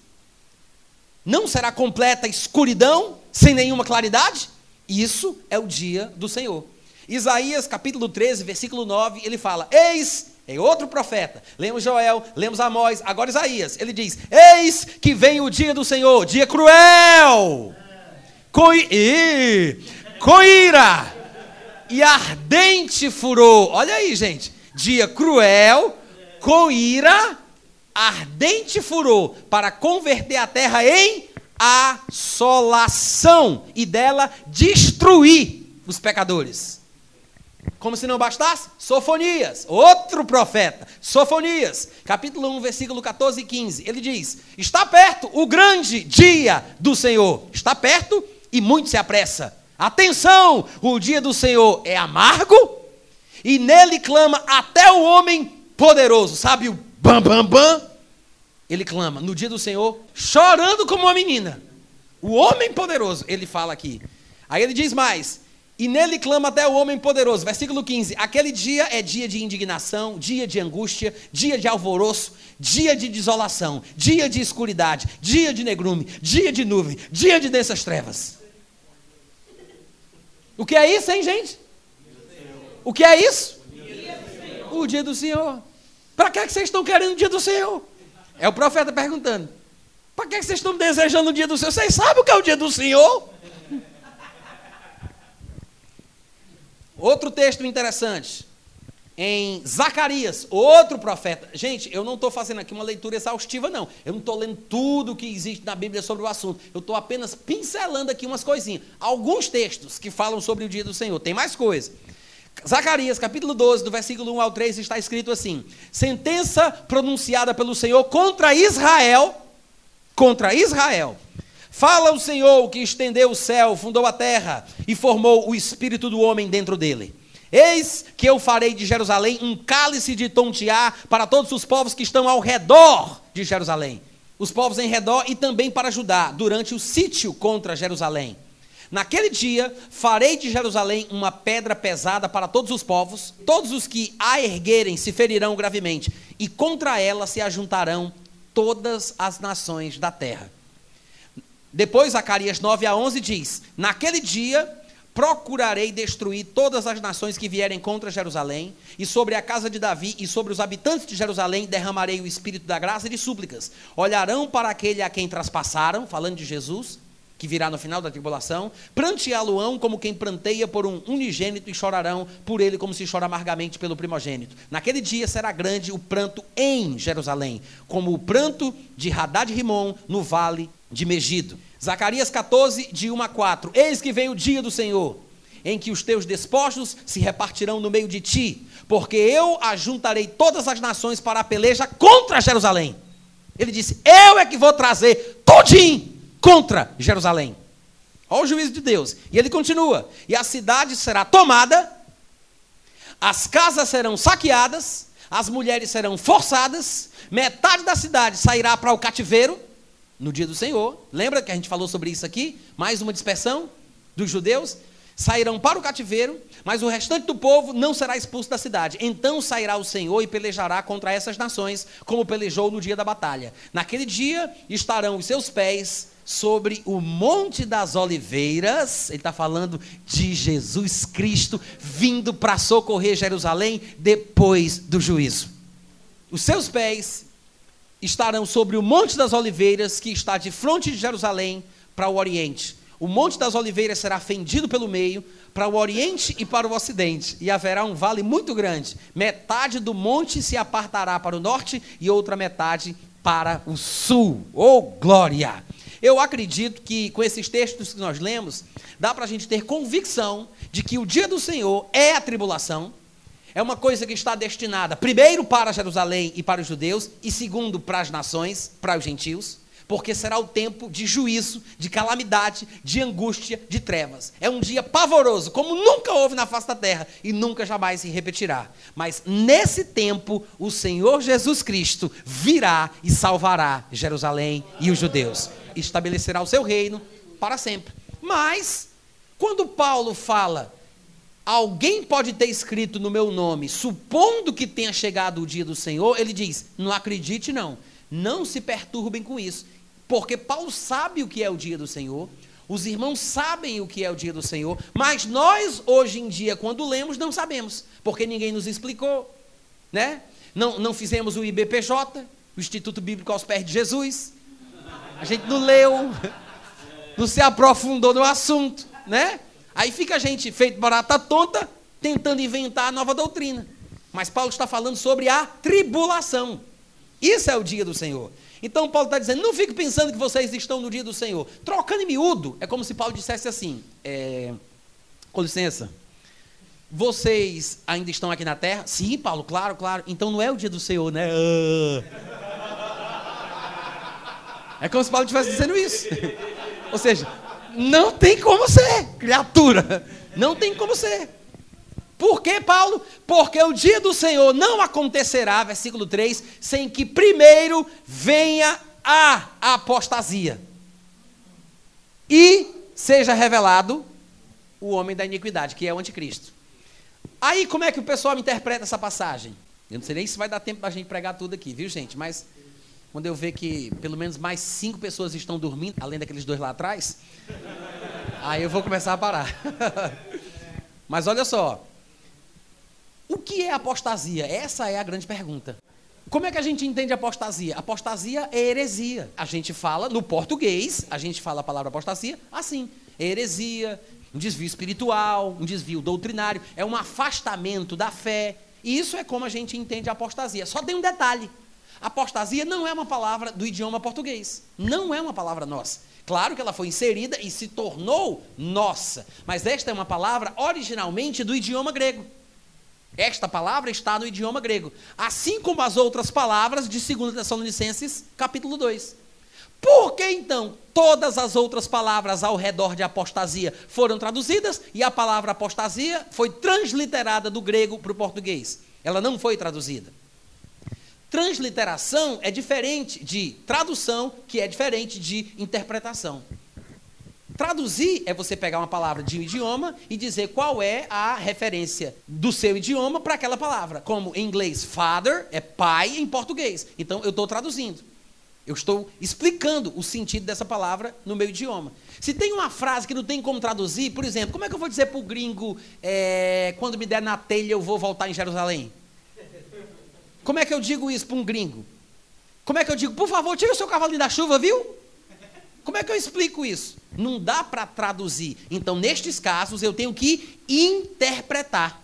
Não será completa escuridão, sem nenhuma claridade? Isso é o dia do Senhor. Isaías capítulo 13, versículo 9, ele fala: Eis, é outro profeta. Lemos Joel, lemos Amós, agora Isaías. Ele diz: Eis que vem o dia do Senhor, dia cruel. Coi... E com ira e ardente furor. Olha aí, gente. Dia cruel, com ira, ardente furor, para converter a terra em assolação e dela destruir os pecadores. Como se não bastasse, Sofonias, outro profeta, Sofonias, capítulo 1, versículo 14 e 15. Ele diz: Está perto o grande dia do Senhor, está perto e muito se apressa. Atenção! O dia do Senhor é amargo e nele clama até o homem poderoso. Sabe o bam bam bam? Ele clama no dia do Senhor, chorando como uma menina. O homem poderoso, ele fala aqui. Aí ele diz mais: e nele clama até o homem poderoso. Versículo 15: aquele dia é dia de indignação, dia de angústia, dia de alvoroço, dia de desolação, dia de escuridade, dia de negrume, dia de nuvem, dia de densas trevas. O que é isso, hein, gente? O que é isso? O dia do Senhor. Para que, é que vocês estão querendo o dia do Senhor? É o profeta perguntando. Para que, é que vocês estão desejando o dia do Senhor? Vocês sabem o que é o dia do Senhor? Outro texto interessante. Em Zacarias, outro profeta. Gente, eu não estou fazendo aqui uma leitura exaustiva, não. Eu não estou lendo tudo que existe na Bíblia sobre o assunto. Eu estou apenas pincelando aqui umas coisinhas. Alguns textos que falam sobre o dia do Senhor. Tem mais coisa. Zacarias, capítulo 12, do versículo 1 ao 3, está escrito assim: Sentença pronunciada pelo Senhor contra Israel, contra Israel. Fala o Senhor que estendeu o céu, fundou a terra e formou o espírito do homem dentro dele. Eis que eu farei de Jerusalém um cálice de tontear para todos os povos que estão ao redor de Jerusalém. Os povos em redor e também para Judá, durante o sítio contra Jerusalém. Naquele dia farei de Jerusalém uma pedra pesada para todos os povos, todos os que a erguerem se ferirão gravemente, e contra ela se ajuntarão todas as nações da terra. Depois, Zacarias 9 a 11 diz: Naquele dia procurarei destruir todas as nações que vierem contra Jerusalém, e sobre a casa de Davi e sobre os habitantes de Jerusalém derramarei o espírito da graça e de súplicas. Olharão para aquele a quem traspassaram, falando de Jesus, que virá no final da tribulação, pranteá-lo-ão como quem pranteia por um unigênito e chorarão por ele como se chora amargamente pelo primogênito. Naquele dia será grande o pranto em Jerusalém, como o pranto de Haddad Rimon no vale de Megido. Zacarias 14, de 1 a 4. Eis que vem o dia do Senhor, em que os teus despojos se repartirão no meio de ti, porque eu ajuntarei todas as nações para a peleja contra Jerusalém. Ele disse: Eu é que vou trazer tudinho contra Jerusalém. Olha o juízo de Deus. E ele continua: E a cidade será tomada, as casas serão saqueadas, as mulheres serão forçadas, metade da cidade sairá para o cativeiro no dia do Senhor. Lembra que a gente falou sobre isso aqui? Mais uma dispersão dos judeus. Sairão para o cativeiro, mas o restante do povo não será expulso da cidade. Então sairá o Senhor e pelejará contra essas nações, como pelejou no dia da batalha. Naquele dia estarão os seus pés sobre o Monte das Oliveiras, ele está falando de Jesus Cristo vindo para socorrer Jerusalém depois do juízo. Os seus pés estarão sobre o Monte das Oliveiras, que está de frente de Jerusalém para o Oriente. O Monte das Oliveiras será fendido pelo meio, para o Oriente e para o Ocidente, e haverá um vale muito grande. Metade do monte se apartará para o norte e outra metade para o sul. Oh, glória! Eu acredito que com esses textos que nós lemos, dá para a gente ter convicção de que o dia do Senhor é a tribulação, é uma coisa que está destinada, primeiro, para Jerusalém e para os judeus, e segundo, para as nações, para os gentios, porque será o tempo de juízo, de calamidade, de angústia, de trevas. É um dia pavoroso, como nunca houve na face da terra e nunca jamais se repetirá. Mas nesse tempo, o Senhor Jesus Cristo virá e salvará Jerusalém e os judeus estabelecerá o seu reino para sempre. Mas, quando Paulo fala, alguém pode ter escrito no meu nome, supondo que tenha chegado o dia do Senhor, ele diz: não acredite, não. Não se perturbem com isso. Porque Paulo sabe o que é o dia do Senhor, os irmãos sabem o que é o dia do Senhor, mas nós, hoje em dia, quando lemos, não sabemos, porque ninguém nos explicou, né? Não, não fizemos o IBPJ, o Instituto Bíblico aos Pés de Jesus, a gente não leu, [LAUGHS] não se aprofundou no assunto, né? Aí fica a gente feito barata tonta, tentando inventar a nova doutrina. Mas Paulo está falando sobre a tribulação. Isso é o dia do Senhor. Então Paulo está dizendo, não fique pensando que vocês estão no dia do Senhor. Trocando em miúdo, é como se Paulo dissesse assim, é, com licença, vocês ainda estão aqui na terra? Sim, Paulo, claro, claro. Então não é o dia do Senhor, né? Uh. É como se Paulo estivesse dizendo isso. Ou seja, não tem como ser, criatura. Não tem como ser. Por que, Paulo? Porque o dia do Senhor não acontecerá, versículo 3, sem que primeiro venha a apostasia e seja revelado o homem da iniquidade, que é o anticristo. Aí, como é que o pessoal interpreta essa passagem? Eu não sei nem se vai dar tempo da gente pregar tudo aqui, viu, gente? Mas quando eu ver que pelo menos mais cinco pessoas estão dormindo, além daqueles dois lá atrás, aí eu vou começar a parar. [LAUGHS] Mas olha só. O que é apostasia? Essa é a grande pergunta. Como é que a gente entende apostasia? Apostasia é heresia. A gente fala, no português, a gente fala a palavra apostasia assim: heresia, um desvio espiritual, um desvio doutrinário, é um afastamento da fé. E isso é como a gente entende apostasia. Só tem um detalhe: apostasia não é uma palavra do idioma português. Não é uma palavra nossa. Claro que ela foi inserida e se tornou nossa, mas esta é uma palavra originalmente do idioma grego. Esta palavra está no idioma grego, assim como as outras palavras de 2 Tessalonicenses, capítulo 2. Por que então todas as outras palavras ao redor de apostasia foram traduzidas e a palavra apostasia foi transliterada do grego para o português? Ela não foi traduzida. Transliteração é diferente de tradução, que é diferente de interpretação. Traduzir é você pegar uma palavra de um idioma e dizer qual é a referência do seu idioma para aquela palavra. Como em inglês, father é pai em português. Então eu estou traduzindo. Eu estou explicando o sentido dessa palavra no meu idioma. Se tem uma frase que não tem como traduzir, por exemplo, como é que eu vou dizer para o gringo, é, quando me der na telha eu vou voltar em Jerusalém? Como é que eu digo isso para um gringo? Como é que eu digo, por favor, tira o seu cavalinho da chuva, viu? Como é que eu explico isso? Não dá para traduzir. Então, nestes casos, eu tenho que interpretar.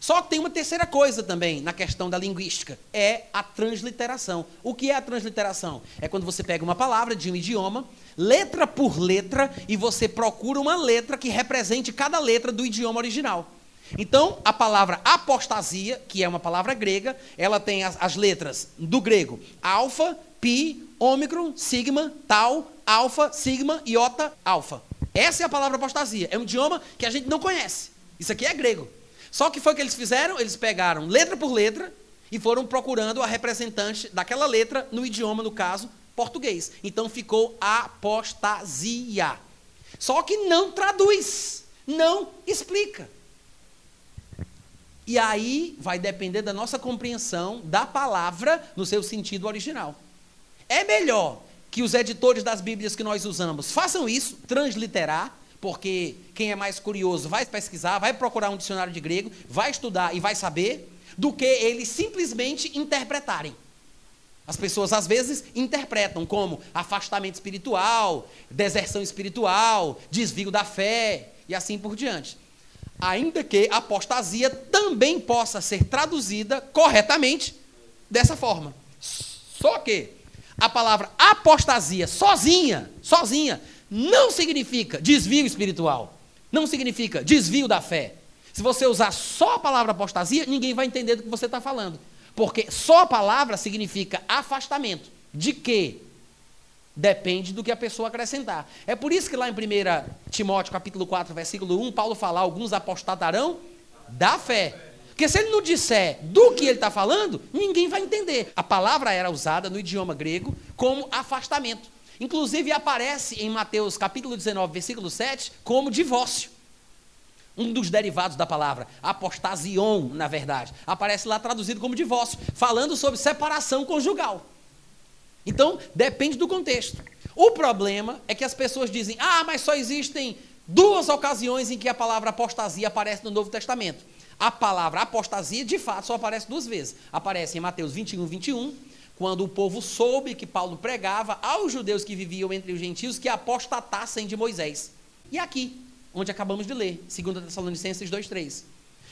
Só que tem uma terceira coisa também na questão da linguística, é a transliteração. O que é a transliteração? É quando você pega uma palavra de um idioma, letra por letra, e você procura uma letra que represente cada letra do idioma original. Então, a palavra apostasia, que é uma palavra grega, ela tem as, as letras do grego alfa, pi, ômicron, sigma, tal, alfa, sigma, iota, alfa. Essa é a palavra apostasia. É um idioma que a gente não conhece. Isso aqui é grego. Só que foi o que eles fizeram? Eles pegaram letra por letra e foram procurando a representante daquela letra no idioma, no caso, português. Então ficou apostasia. Só que não traduz, não explica. E aí vai depender da nossa compreensão da palavra no seu sentido original. É melhor que os editores das Bíblias que nós usamos façam isso, transliterar, porque quem é mais curioso vai pesquisar, vai procurar um dicionário de grego, vai estudar e vai saber, do que eles simplesmente interpretarem. As pessoas às vezes interpretam como afastamento espiritual, deserção espiritual, desvio da fé e assim por diante. Ainda que apostasia também possa ser traduzida corretamente dessa forma. Só que a palavra apostasia sozinha, sozinha, não significa desvio espiritual. Não significa desvio da fé. Se você usar só a palavra apostasia, ninguém vai entender do que você está falando. Porque só a palavra significa afastamento. De quê? Depende do que a pessoa acrescentar. É por isso que lá em 1 Timóteo capítulo 4, versículo 1, Paulo fala, alguns apostatarão da fé. Porque se ele não disser do que ele está falando, ninguém vai entender. A palavra era usada no idioma grego como afastamento. Inclusive aparece em Mateus capítulo 19, versículo 7, como divórcio. Um dos derivados da palavra, apostasion, na verdade, aparece lá traduzido como divórcio, falando sobre separação conjugal. Então, depende do contexto. O problema é que as pessoas dizem: ah, mas só existem duas ocasiões em que a palavra apostasia aparece no Novo Testamento. A palavra apostasia, de fato, só aparece duas vezes. Aparece em Mateus 21, 21 quando o povo soube que Paulo pregava aos judeus que viviam entre os gentios que apostatassem de Moisés. E aqui, onde acabamos de ler, 2 Tessalonicenses 2,3.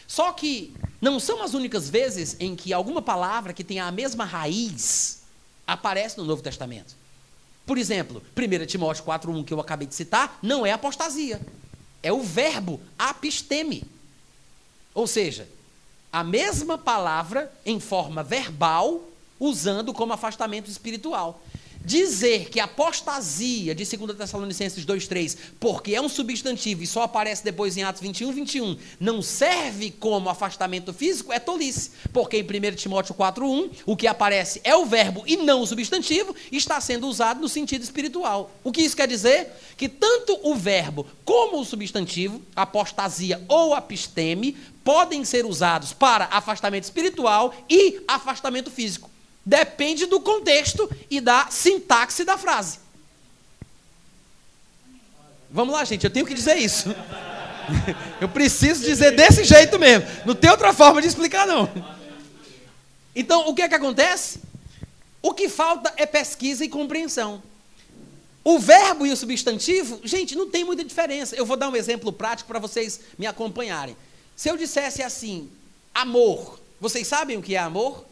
Só que não são as únicas vezes em que alguma palavra que tenha a mesma raiz aparece no Novo Testamento. Por exemplo, 1 Timóteo 4,1 que eu acabei de citar, não é apostasia. É o verbo apisteme. Ou seja, a mesma palavra em forma verbal usando como afastamento espiritual. Dizer que apostasia de 2 Tessalonicenses 2,3, porque é um substantivo e só aparece depois em Atos 21, 21, não serve como afastamento físico, é tolice. Porque em 1 Timóteo 4,1, o que aparece é o verbo e não o substantivo, está sendo usado no sentido espiritual. O que isso quer dizer? Que tanto o verbo como o substantivo, apostasia ou apisteme, podem ser usados para afastamento espiritual e afastamento físico. Depende do contexto e da sintaxe da frase. Vamos lá, gente, eu tenho que dizer isso. [LAUGHS] Eu preciso dizer desse jeito mesmo. Não tem outra forma de explicar, não. Então, o que é que acontece? O que falta é pesquisa e compreensão. O verbo e o substantivo, gente, não tem muita diferença. Eu vou dar um exemplo prático para vocês me acompanharem. Se eu dissesse assim, amor, vocês sabem o que é amor?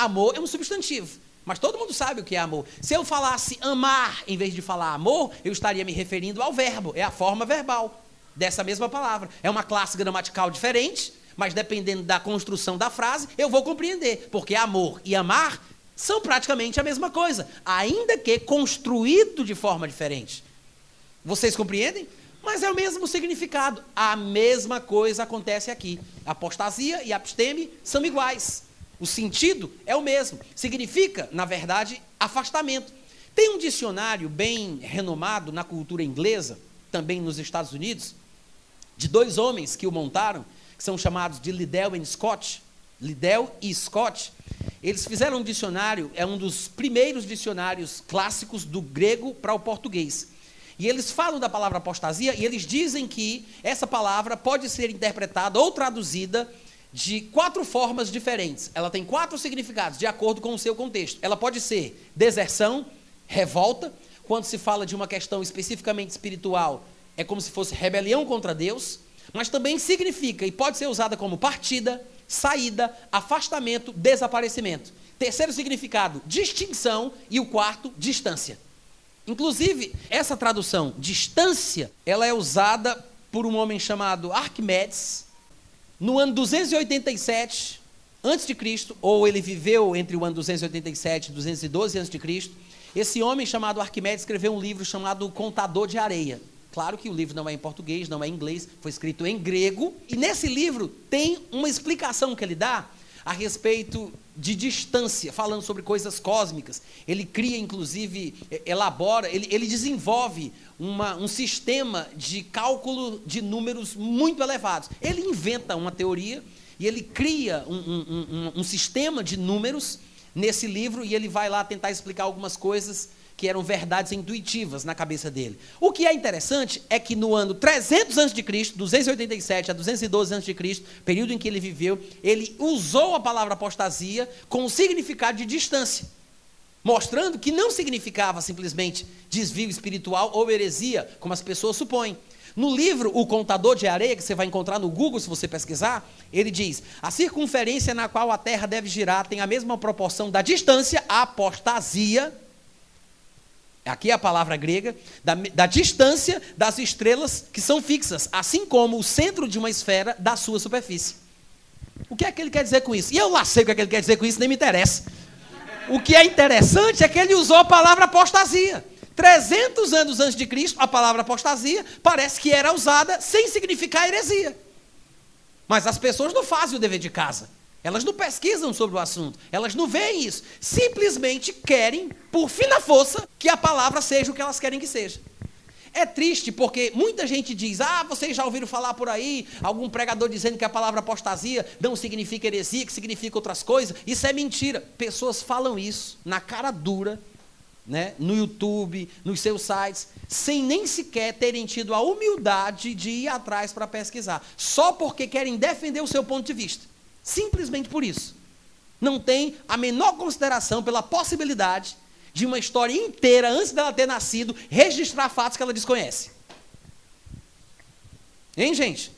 Amor é um substantivo. Mas todo mundo sabe o que é amor. Se eu falasse amar em vez de falar amor, eu estaria me referindo ao verbo, é a forma verbal dessa mesma palavra. É uma classe gramatical diferente, mas dependendo da construção da frase, eu vou compreender. Porque amor e amar são praticamente a mesma coisa, ainda que construído de forma diferente. Vocês compreendem? Mas é o mesmo significado. A mesma coisa acontece aqui. Apostasia e absteme são iguais. O sentido é o mesmo. Significa, na verdade, afastamento. Tem um dicionário bem renomado na cultura inglesa, também nos Estados Unidos, de dois homens que o montaram, que são chamados de Liddell e Scott. Liddell e Scott. Eles fizeram um dicionário, é um dos primeiros dicionários clássicos do grego para o português. E eles falam da palavra apostasia e eles dizem que essa palavra pode ser interpretada ou traduzida de quatro formas diferentes. Ela tem quatro significados, de acordo com o seu contexto. Ela pode ser deserção, revolta, quando se fala de uma questão especificamente espiritual, é como se fosse rebelião contra Deus, mas também significa e pode ser usada como partida, saída, afastamento, desaparecimento. Terceiro significado, distinção e o quarto, distância. Inclusive, essa tradução, distância, ela é usada por um homem chamado Arquimedes, no ano 287 antes de Cristo, ou ele viveu entre o ano 287 e 212 antes de Cristo, esse homem chamado Arquimedes escreveu um livro chamado Contador de Areia. Claro que o livro não é em português, não é em inglês, foi escrito em grego, e nesse livro tem uma explicação que ele dá a respeito de distância, falando sobre coisas cósmicas. Ele cria, inclusive, elabora, ele, ele desenvolve uma, um sistema de cálculo de números muito elevados. Ele inventa uma teoria e ele cria um, um, um, um sistema de números nesse livro e ele vai lá tentar explicar algumas coisas que eram verdades intuitivas na cabeça dele. O que é interessante é que no ano 300 a.C., 287 a 212 a.C., período em que ele viveu, ele usou a palavra apostasia com o significado de distância, mostrando que não significava simplesmente desvio espiritual ou heresia, como as pessoas supõem. No livro O Contador de Areia, que você vai encontrar no Google se você pesquisar, ele diz: a circunferência na qual a Terra deve girar tem a mesma proporção da distância, a apostasia, Aqui é a palavra grega, da, da, distância das estrelas que são fixas, assim como o centro de uma esfera da sua superfície. O que é que ele quer dizer com isso? E eu lá sei o que, é que ele quer dizer com isso, nem me interessa. O que é interessante é que ele usou a palavra apostasia. 300 anos antes de Cristo, a palavra apostasia parece que era usada sem significar heresia. Mas as pessoas não fazem o dever de casa. Elas não pesquisam sobre o assunto, elas não veem isso. Simplesmente querem, por fim na força, que a palavra seja o que elas querem que seja. É triste porque muita gente diz: Ah, vocês já ouviram falar por aí, algum pregador dizendo que a palavra apostasia não significa heresia, que significa outras coisas. Isso é mentira. Pessoas falam isso na cara dura, né, no YouTube, nos seus sites, sem nem sequer terem tido a humildade de ir atrás para pesquisar, só porque querem defender o seu ponto de vista. Simplesmente por isso. Não tem a menor consideração pela possibilidade de uma história inteira, antes dela ter nascido, registrar fatos que ela desconhece. Hein, gente?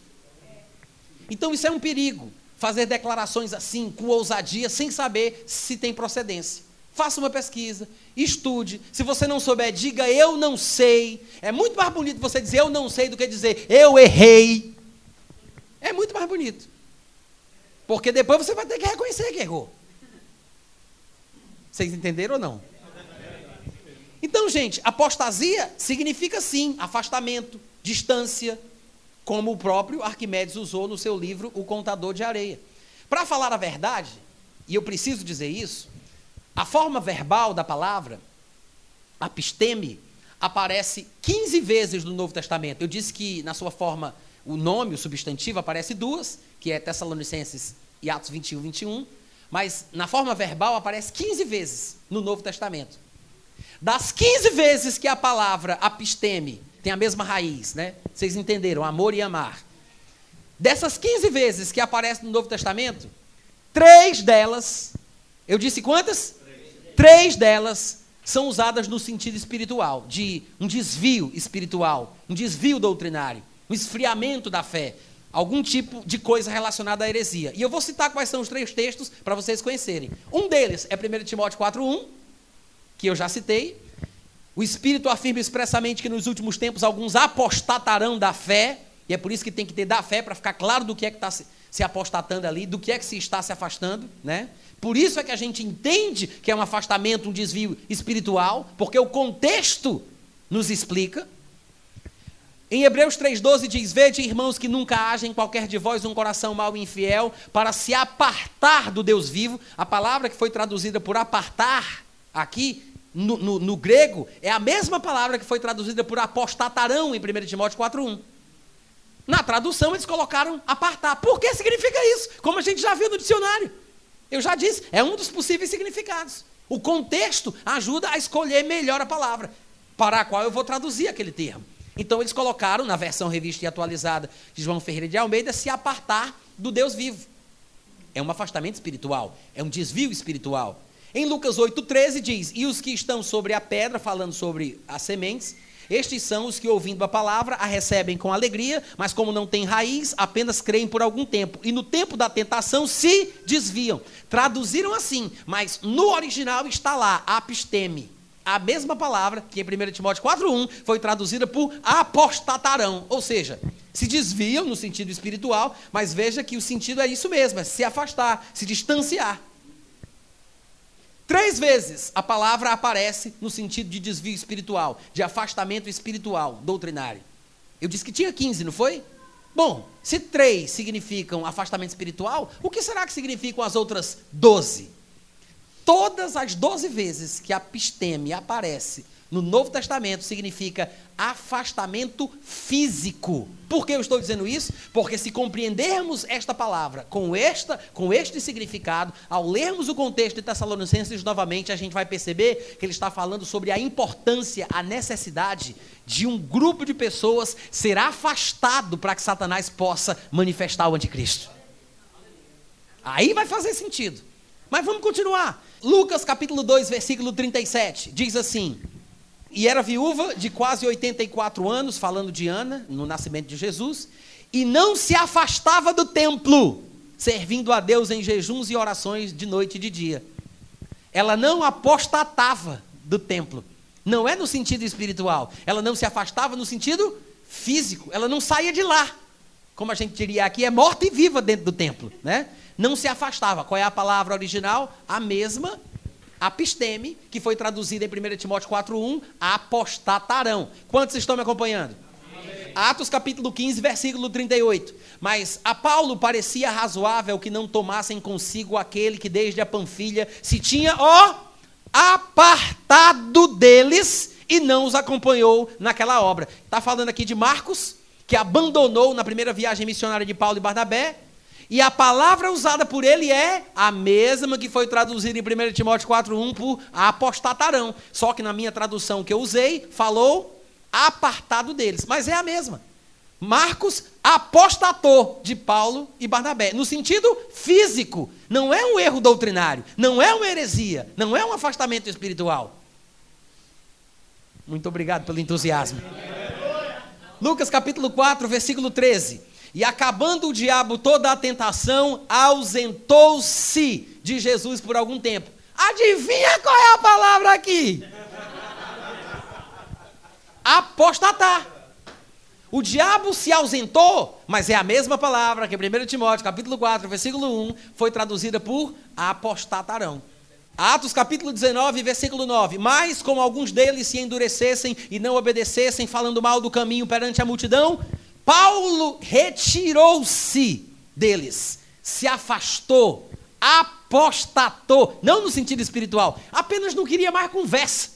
Então isso é um perigo. Fazer declarações assim, com ousadia, sem saber se tem procedência. Faça uma pesquisa, estude. Se você não souber, diga eu não sei. É muito mais bonito você dizer eu não sei do que dizer eu errei. É muito mais bonito. Porque depois você vai ter que reconhecer que errou. Vocês entenderam ou não? Então, gente, apostasia significa sim afastamento, distância, como o próprio Arquimedes usou no seu livro O Contador de Areia. Para falar a verdade, e eu preciso dizer isso, a forma verbal da palavra, apisteme, aparece 15 vezes no Novo Testamento. Eu disse que na sua forma, o nome, o substantivo, aparece duas, que é Tessalonicenses e Atos 21, 21, mas na forma verbal aparece 15 vezes no Novo Testamento. Das 15 vezes que a palavra apisteme tem a mesma raiz, né? Vocês entenderam, amor e amar. Dessas 15 vezes que aparece no Novo Testamento, três delas, eu disse quantas? Três, três delas são usadas no sentido espiritual, de um desvio espiritual, um desvio doutrinário, um esfriamento da fé, algum tipo de coisa relacionada à heresia. E eu vou citar quais são os três textos para vocês conhecerem. Um deles é 1 Timóteo 4:1, que eu já citei. O Espírito afirma expressamente que nos últimos tempos alguns apostatarão da fé, e é por isso que tem que ter da fé para ficar claro do que é que está se, apostatando ali, do que é que se está se afastando, né? Por isso é que a gente entende que é um afastamento, um desvio espiritual, porque o contexto nos explica. Em Hebreus 3,12 diz: Vede, irmãos, que nunca haja em qualquer de vós um coração mau e infiel, para se apartar do Deus vivo. A palavra que foi traduzida por apartar aqui no, no, no, grego é a mesma palavra que foi traduzida por apostatarão em 1 Timóteo 4.1. Na tradução eles colocaram apartar. Por que significa isso? Como a gente já viu no dicionário. Eu já disse, é um dos possíveis significados. O contexto ajuda a escolher melhor a palavra, para a qual eu vou traduzir aquele termo. Então eles colocaram na versão revista e atualizada de João Ferreira de Almeida se apartar do Deus vivo. É um afastamento espiritual, é um desvio espiritual. Em Lucas 8,13 diz: E os que estão sobre a pedra, falando sobre as sementes, estes são os que, ouvindo a palavra, a recebem com alegria, mas como não têm raiz, apenas creem por algum tempo. E no tempo da tentação se desviam. Traduziram assim, mas no original está lá, apisteme. A mesma palavra que em 1 Timóteo 4,1 foi traduzida por apostatarão. Ou seja, se desviam no sentido espiritual, mas veja que o sentido é isso mesmo: é se afastar, se distanciar. Três vezes a palavra aparece no sentido de desvio espiritual, de afastamento espiritual, doutrinário. Eu disse que tinha 15, não foi? Bom, se três significam afastamento espiritual, o que será que significam as outras 12? Todas as 12 vezes que a pisteme aparece no Novo Testamento significa afastamento físico. Por que eu estou dizendo isso? Porque se compreendermos esta palavra com esta, com este significado, ao lermos o contexto de Tessalonicenses novamente, a gente vai perceber que ele está falando sobre a importância, a necessidade de um grupo de pessoas ser afastado para que Satanás possa manifestar o anticristo. Aí vai fazer sentido. Mas vamos continuar. Lucas capítulo 2, versículo 37, diz assim: e era viúva de quase 84 anos, falando de Ana, no nascimento de Jesus, e não se afastava do templo, servindo a Deus em jejuns e orações de noite e de dia. Ela não apostatava do templo. Não é no sentido espiritual. Ela não se afastava no sentido físico. Ela não saía de lá. Como a gente diria aqui, é morta e viva dentro do templo, né? Não se afastava. Qual é a palavra original? A mesma apisteme, que foi traduzida em 1 Timóteo 4.1, apostatarão. Quantos estão me acompanhando? Amém. Atos capítulo 15, versículo 38. Mas a Paulo parecia razoável que não tomassem consigo aquele que desde a Panfilha se tinha, ó, apartado deles e não os acompanhou naquela obra. Está falando aqui de Marcos, que abandonou na primeira viagem missionária de Paulo e Barnabé, e a palavra usada por ele é a mesma que foi traduzida em 1 Timóteo 4,1 por apostatarão. Só que na minha tradução que eu usei, falou apartado deles. Mas é a mesma. Marcos apostatou de Paulo e Barnabé, no sentido físico. Não é um erro doutrinário, não é uma heresia, não é um afastamento espiritual. Muito obrigado pelo entusiasmo. Lucas capítulo 4, versículo 13. E acabando o diabo toda a tentação, ausentou-se de Jesus por algum tempo. Adivinha qual é a palavra aqui? Apostatar. O diabo se ausentou, mas é a mesma palavra que 1 Timóteo, capítulo 4, versículo 1, foi traduzida por apostatarão. Atos capítulo 19, versículo 9. Mas como alguns deles se endurecessem e não obedecessem, falando mal do caminho perante a multidão, Paulo retirou-se deles, se afastou, apostatou, não no sentido espiritual, apenas não queria mais conversa,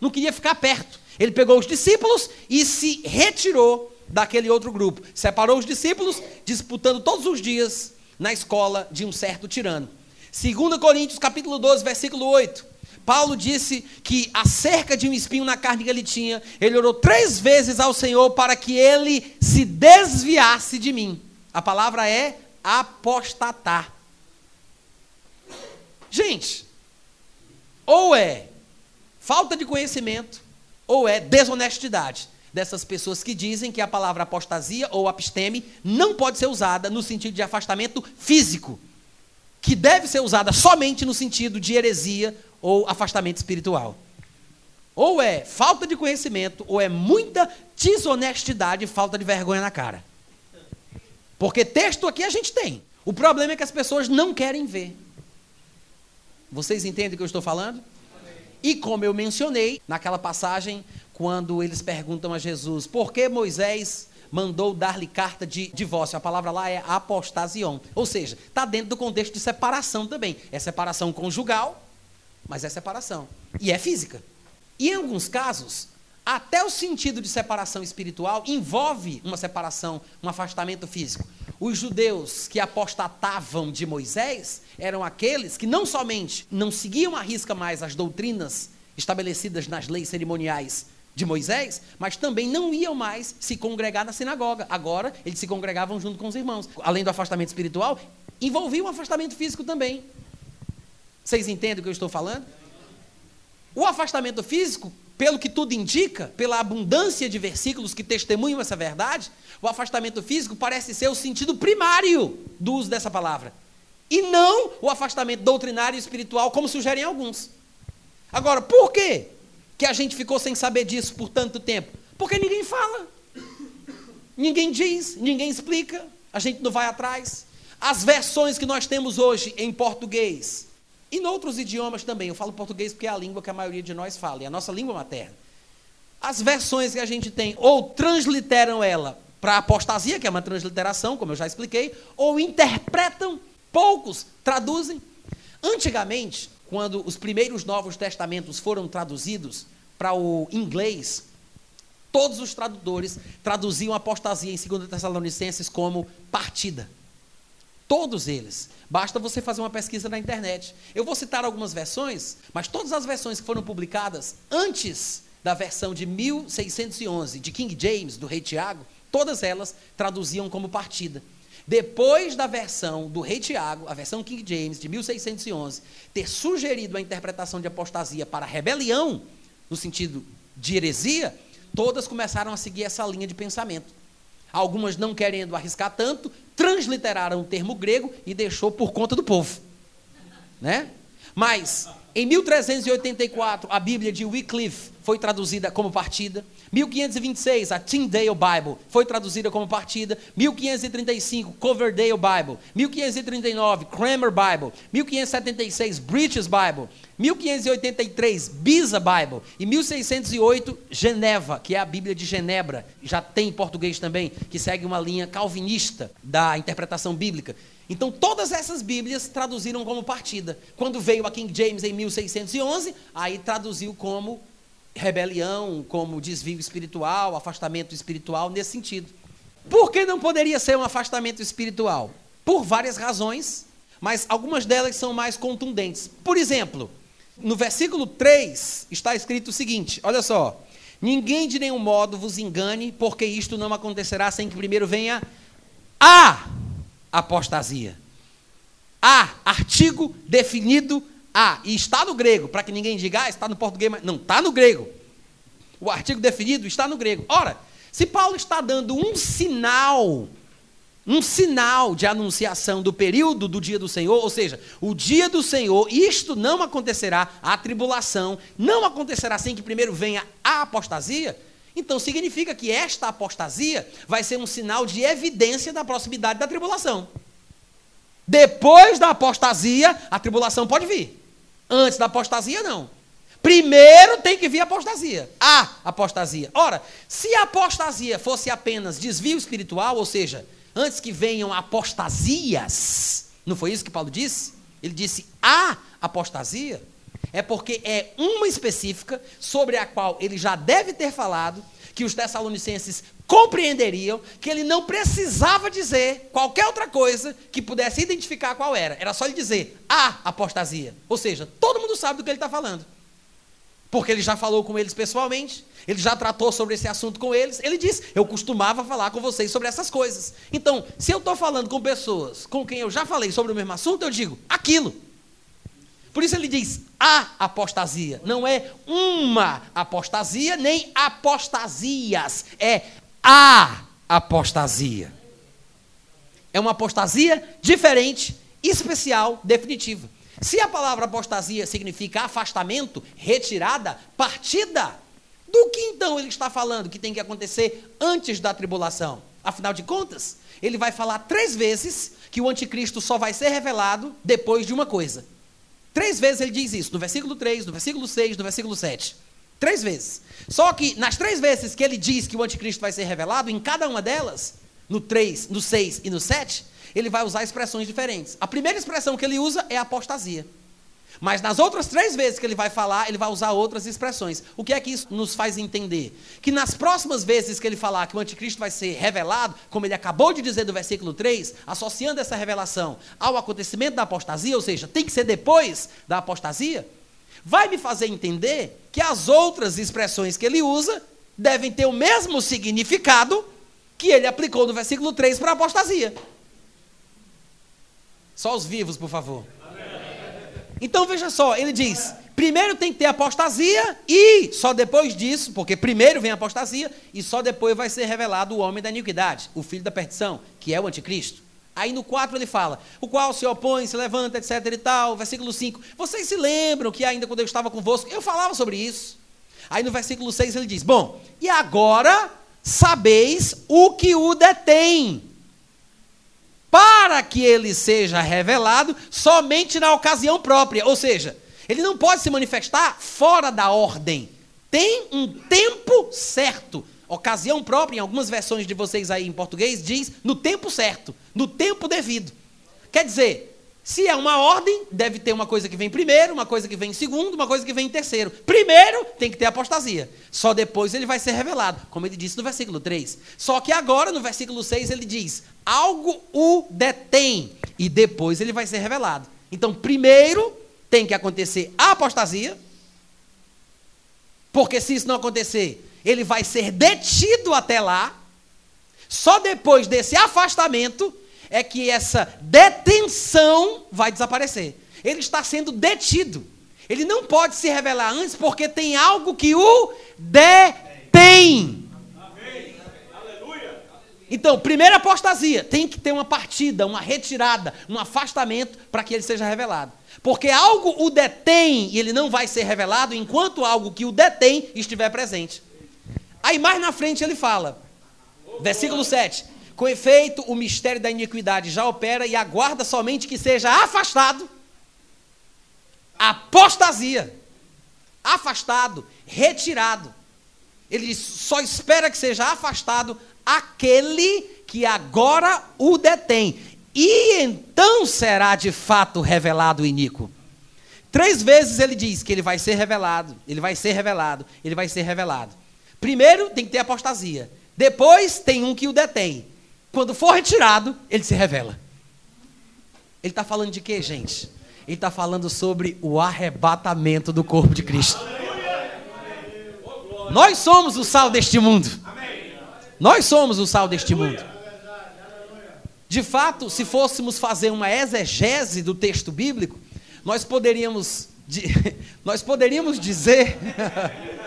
não queria ficar perto. Ele pegou os discípulos e se retirou daquele outro grupo, separou os discípulos, disputando todos os dias na escola de um certo tirano. 2 Coríntios capítulo 12, versículo 8. Paulo disse que acerca de um espinho na carne que ele tinha, ele orou três vezes ao Senhor para que ele se desviasse de mim. A palavra é apostatar. Gente, ou é falta de conhecimento, ou é desonestidade dessas pessoas que dizem que a palavra apostasia ou apisteme não pode ser usada no sentido de afastamento físico que deve ser usada somente no sentido de heresia ou afastamento espiritual. Ou é falta de conhecimento, ou é muita desonestidade e falta de vergonha na cara. Porque texto aqui a gente tem. O problema é que as pessoas não querem ver. Vocês entendem o que eu estou falando? E como eu mencionei naquela passagem, quando eles perguntam a Jesus por que Moisés mandou dar-lhe carta de divórcio. A palavra lá é apostasion. Ou seja, está dentro do contexto de separação também. É separação conjugal, mas é separação. E é física. E em alguns casos, até o sentido de separação espiritual envolve uma separação, um afastamento físico. Os judeus que apostatavam de Moisés eram aqueles que não somente não seguiam à risca mais as doutrinas estabelecidas nas leis cerimoniais de Moisés, mas também não iam mais se congregar na sinagoga. Agora, eles se congregavam junto com os irmãos. Além do afastamento espiritual, envolvia um afastamento físico também. Vocês entendem o que eu estou falando? O afastamento físico, pelo que tudo indica, pela abundância de versículos que testemunham essa verdade, o afastamento físico parece ser o sentido primário do uso dessa palavra. E não o afastamento doutrinário e espiritual, como sugerem alguns. Agora, por quê? Que a gente ficou sem saber disso por tanto tempo? Porque ninguém fala, ninguém diz, ninguém explica, a gente não vai atrás. As versões que nós temos hoje em português e em outros idiomas também, eu falo português porque é a língua que a maioria de nós fala, é a nossa língua materna. As versões que a gente tem ou transliteram ela para apostasia, que é uma transliteração, como eu já expliquei, ou interpretam, poucos traduzem. Antigamente, quando os primeiros Novos Testamentos foram traduzidos para o inglês, todos os tradutores traduziam apostasia em 2 Tessalonicenses como partida. Todos eles. Basta você fazer uma pesquisa na internet. Eu vou citar algumas versões, mas todas as versões que foram publicadas antes da versão de 1611 de King James, do rei Tiago, todas elas traduziam como partida. Depois da versão do rei Tiago, a versão King James, de 1611, ter sugerido a interpretação de apostasia para rebelião, no sentido de heresia, todas começaram a seguir essa linha de pensamento. Algumas, não querendo arriscar tanto, transliteraram o termo grego e deixou por conta do povo. Né? Mas, em 1384, a Bíblia de Wycliffe foi traduzida como partida. 1526, a Tyndale Bible foi traduzida como partida. 1535, Coverdale Bible. 1539, Cranmer Bible. 1576, British Bible. 1583, Beza Bible. E 1608, Geneva, que é a Bíblia de Genebra. Já tem em português também, que segue uma linha calvinista da interpretação bíblica. Então, todas essas Bíblias traduziram como partida. Quando veio a King James em 1611, aí traduziu como rebelião, como desvio espiritual, afastamento espiritual, nesse sentido. Por que não poderia ser um afastamento espiritual? Por várias razões, mas algumas delas são mais contundentes. Por exemplo, no versículo 3 está escrito o seguinte: olha só. Ninguém de nenhum modo vos engane, porque isto não acontecerá sem que primeiro venha a apostasia. A, artigo definido ah, e está no grego, para que ninguém diga, ah, está no português, mas não, está no grego. O artigo definido está no grego. Ora, se Paulo está dando um sinal, um sinal de anunciação do período do dia do Senhor, ou seja, o dia do Senhor, isto não acontecerá, a tribulação não acontecerá sem que primeiro venha a apostasia, então significa que esta apostasia vai ser um sinal de evidência da proximidade da tribulação. Depois da apostasia, a tribulação pode vir. Antes da apostasia, não. Primeiro tem que vir a apostasia. A apostasia. Ora, se a apostasia fosse apenas desvio espiritual, ou seja, antes que venham apostasias, não foi isso que Paulo disse? Ele disse a apostasia. É porque é uma específica sobre a qual ele já deve ter falado, que os tessalonicenses compreenderiam que ele não precisava dizer qualquer outra coisa que pudesse identificar qual era. Era só ele dizer a apostasia. Ou seja, todo mundo sabe do que ele está falando porque ele já falou com eles pessoalmente, ele já tratou sobre esse assunto com eles. Ele disse: Eu costumava falar com vocês sobre essas coisas. Então, se eu estou falando com pessoas com quem eu já falei sobre o mesmo assunto, eu digo aquilo. Por isso ele diz a apostasia. Não é uma apostasia, nem apostasias. É a apostasia. É uma apostasia diferente, especial, definitiva. Se a palavra apostasia significa afastamento, retirada, partida, do que então ele está falando que tem que acontecer antes da tribulação? Afinal de contas, ele vai falar três vezes que o anticristo só vai ser revelado depois de uma coisa. Três vezes ele diz isso, no versículo 3, no versículo 6, no versículo 7. Três vezes. Só que nas três vezes que ele diz que o anticristo vai ser revelado, em cada uma delas, no 3, no 6 e no 7, ele vai usar expressões diferentes. A primeira expressão que ele usa é apostasia. Mas nas outras três vezes que ele vai falar, ele vai usar outras expressões. O que é que isso nos faz entender? Que nas próximas vezes que ele falar que o anticristo vai ser revelado, como ele acabou de dizer do versículo 3, associando essa revelação ao acontecimento da apostasia, ou seja, tem que ser depois da apostasia, vai me fazer entender que as outras expressões que ele usa devem ter o mesmo significado que ele aplicou no versículo 3 para a apostasia. Só os vivos, por favor. Então veja só, ele diz: primeiro tem que ter apostasia e só depois disso, porque primeiro vem a apostasia e só depois vai ser revelado o homem da iniquidade, o filho da perdição, que é o anticristo. Aí no 4 ele fala: o qual se opõe, se levanta, etc e tal. Versículo 5. Vocês se lembram que ainda quando eu estava convosco, eu falava sobre isso. Aí no versículo 6 ele diz: Bom, e agora sabeis o que o detém para que ele seja revelado somente na ocasião própria. Ou seja, ele não pode se manifestar fora da ordem. Tem um tempo certo. Ocasião própria, em algumas versões de vocês aí em português, diz no tempo certo, no tempo devido. Quer dizer, se é uma ordem, deve ter uma coisa que vem primeiro, uma coisa que vem em segundo, uma coisa que vem em terceiro. Primeiro tem que ter apostasia. Só depois ele vai ser revelado, como ele disse no versículo 3. Só que agora, no versículo 6, ele diz: algo o detém, e depois ele vai ser revelado. Então, primeiro tem que acontecer a apostasia, porque se isso não acontecer, ele vai ser detido até lá. Só depois desse afastamento é que essa detenção vai desaparecer. Ele está sendo detido. Ele não pode se revelar antes porque tem algo que o detém. Então, primeira apostasia, tem que ter uma partida, uma retirada, um afastamento para que ele seja revelado. Porque algo o detém e ele não vai ser revelado enquanto algo que o detém estiver presente. Aí mais na frente ele fala, versículo 7: com efeito, o mistério da iniquidade já opera e aguarda somente que seja afastado. Apostasia. Afastado, retirado. Ele só espera que seja afastado aquele que agora o detém. E então será de fato revelado o iníquo. Três vezes ele diz que ele vai ser revelado, ele vai ser revelado, ele vai ser revelado. Primeiro tem que ter apostasia. Depois tem um que o detém. Quando for retirado, ele se revela. Ele está falando de quê, gente? Ele está falando sobre o arrebatamento do corpo de Cristo. Nós somos o sal deste mundo. Nós somos o sal deste mundo. De fato, se fôssemos fazer uma exegese do texto bíblico, nós poderíamos, [LAUGHS] nós poderíamos dizer [LAUGHS]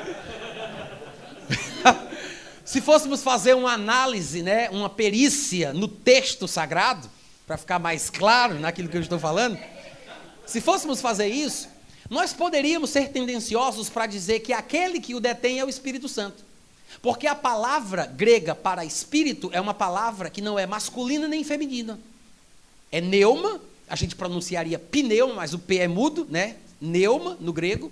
Se fôssemos fazer uma análise, né, uma perícia no texto sagrado, para ficar mais claro naquilo que eu estou falando, se fôssemos fazer isso, nós poderíamos ser tendenciosos para dizer que aquele que o detém é o Espírito Santo. Porque a palavra grega para espírito é uma palavra que não é masculina nem feminina. É neuma, a gente pronunciaria pneuma, mas o P é mudo, né? neuma no grego.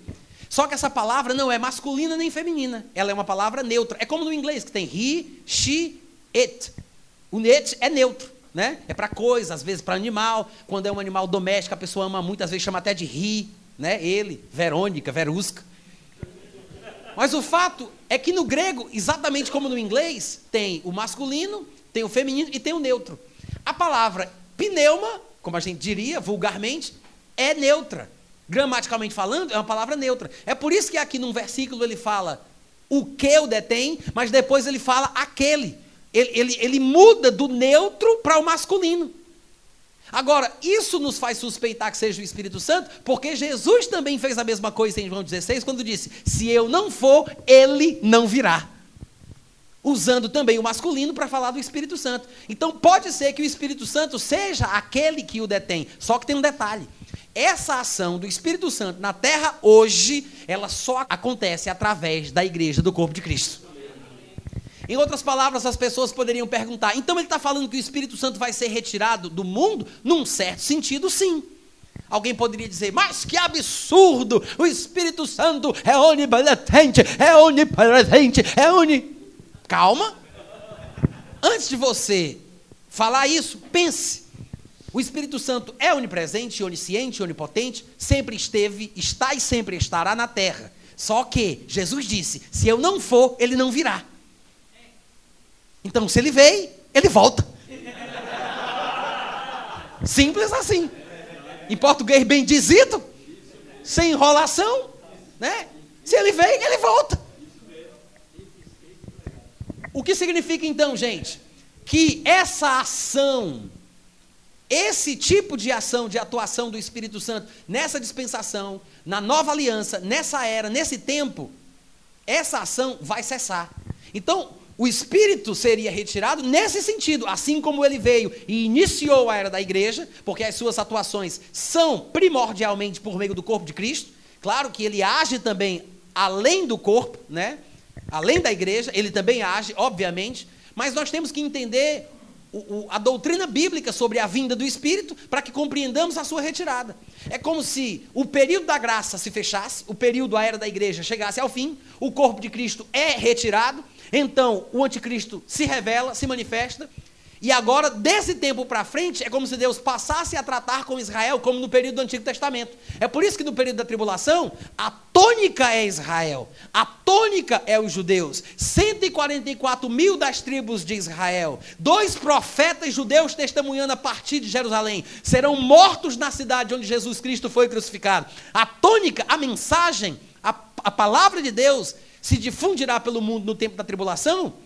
Só que essa palavra não é masculina nem feminina. Ela é uma palavra neutra. É como no inglês, que tem he, she, it. O it é neutro, né? É para coisa, às vezes para animal. Quando é um animal doméstico, a pessoa ama muito, às vezes chama até de he, né? Ele, Verônica, Verusca. Mas o fato é que no grego, exatamente como no inglês, tem o masculino, tem o feminino e tem o neutro. A palavra pneuma, como a gente diria vulgarmente, é neutra gramaticalmente falando, é uma palavra neutra. É por isso que aqui num versículo ele fala o que o detém, mas depois ele fala aquele. Ele, ele, ele muda do neutro para o masculino. Agora, isso nos faz suspeitar que seja o Espírito Santo, porque Jesus também fez a mesma coisa em João 16, quando disse: Se eu não for, ele não virá. Usando também o masculino para falar do Espírito Santo. Então, pode ser que o Espírito Santo seja aquele que o detém, só que tem um detalhe: essa ação do Espírito Santo na terra hoje, ela só acontece através da igreja do corpo de Cristo. Em outras palavras, as pessoas poderiam perguntar: então ele está falando que o Espírito Santo vai ser retirado do mundo? Num certo sentido, sim. Alguém poderia dizer, mas que absurdo! O Espírito Santo é onipresente, é onipresente, é oni. Calma. Antes de você falar isso, pense. O Espírito Santo é onipresente, onisciente, onipotente, sempre esteve, está e sempre estará na terra. Só que Jesus disse: se eu não for, ele não virá. Então, se ele veio, ele volta. Simples assim. Em português bem dizido, sem enrolação, né? Se ele vem, ele volta. O que significa então, gente? Que essa ação esse tipo de ação, de atuação do Espírito Santo nessa dispensação, na nova aliança, nessa era, nesse tempo, essa ação vai cessar. Então, o Espírito seria retirado nesse sentido, assim como ele veio e iniciou a era da igreja, porque as suas atuações são primordialmente por meio do corpo de Cristo. Claro que ele age também além do corpo, né? Além da igreja, ele também age, obviamente, mas nós temos que entender o, a doutrina bíblica sobre a vinda do Espírito para que compreendamos a sua retirada. É como se o período da graça se fechasse, o período, a era da igreja, chegasse ao fim, o corpo de Cristo é retirado, então o anticristo se revela, se manifesta, e agora, desse tempo para frente, é como se Deus passasse a tratar com Israel como no período do Antigo Testamento. É por isso que no período da tribulação, a tônica é Israel, a tônica é os judeus. 144 mil das tribos de Israel, dois profetas judeus testemunhando a partir de Jerusalém, serão mortos na cidade onde Jesus Cristo foi crucificado. A tônica, a mensagem, a, a palavra de Deus se difundirá pelo mundo no tempo da tribulação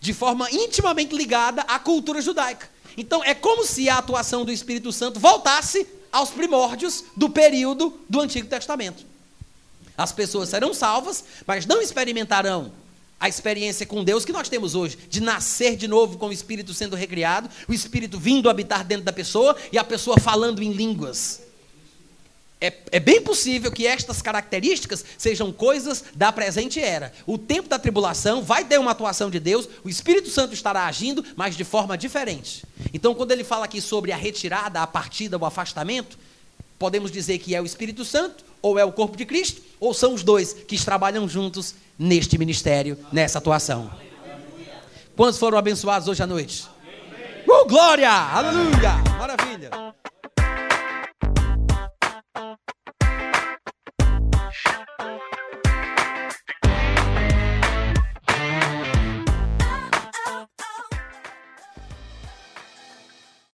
de forma intimamente ligada à cultura judaica. Então é como se a atuação do Espírito Santo voltasse aos primórdios do período do Antigo Testamento. As pessoas serão salvas, mas não experimentarão a experiência com Deus que nós temos hoje, de nascer de novo com o Espírito sendo recriado, o Espírito vindo habitar dentro da pessoa e a pessoa falando em línguas. É, é, bem possível que estas características sejam coisas da presente era. O tempo da tribulação vai ter uma atuação de Deus, o Espírito Santo estará agindo, mas de forma diferente. Então, quando ele fala aqui sobre a retirada, a partida, o afastamento, podemos dizer que é o Espírito Santo, ou é o corpo de Cristo, ou são os dois que trabalham juntos neste ministério, nessa atuação. Quantos foram abençoados hoje à noite? Oh, glória! Aleluia!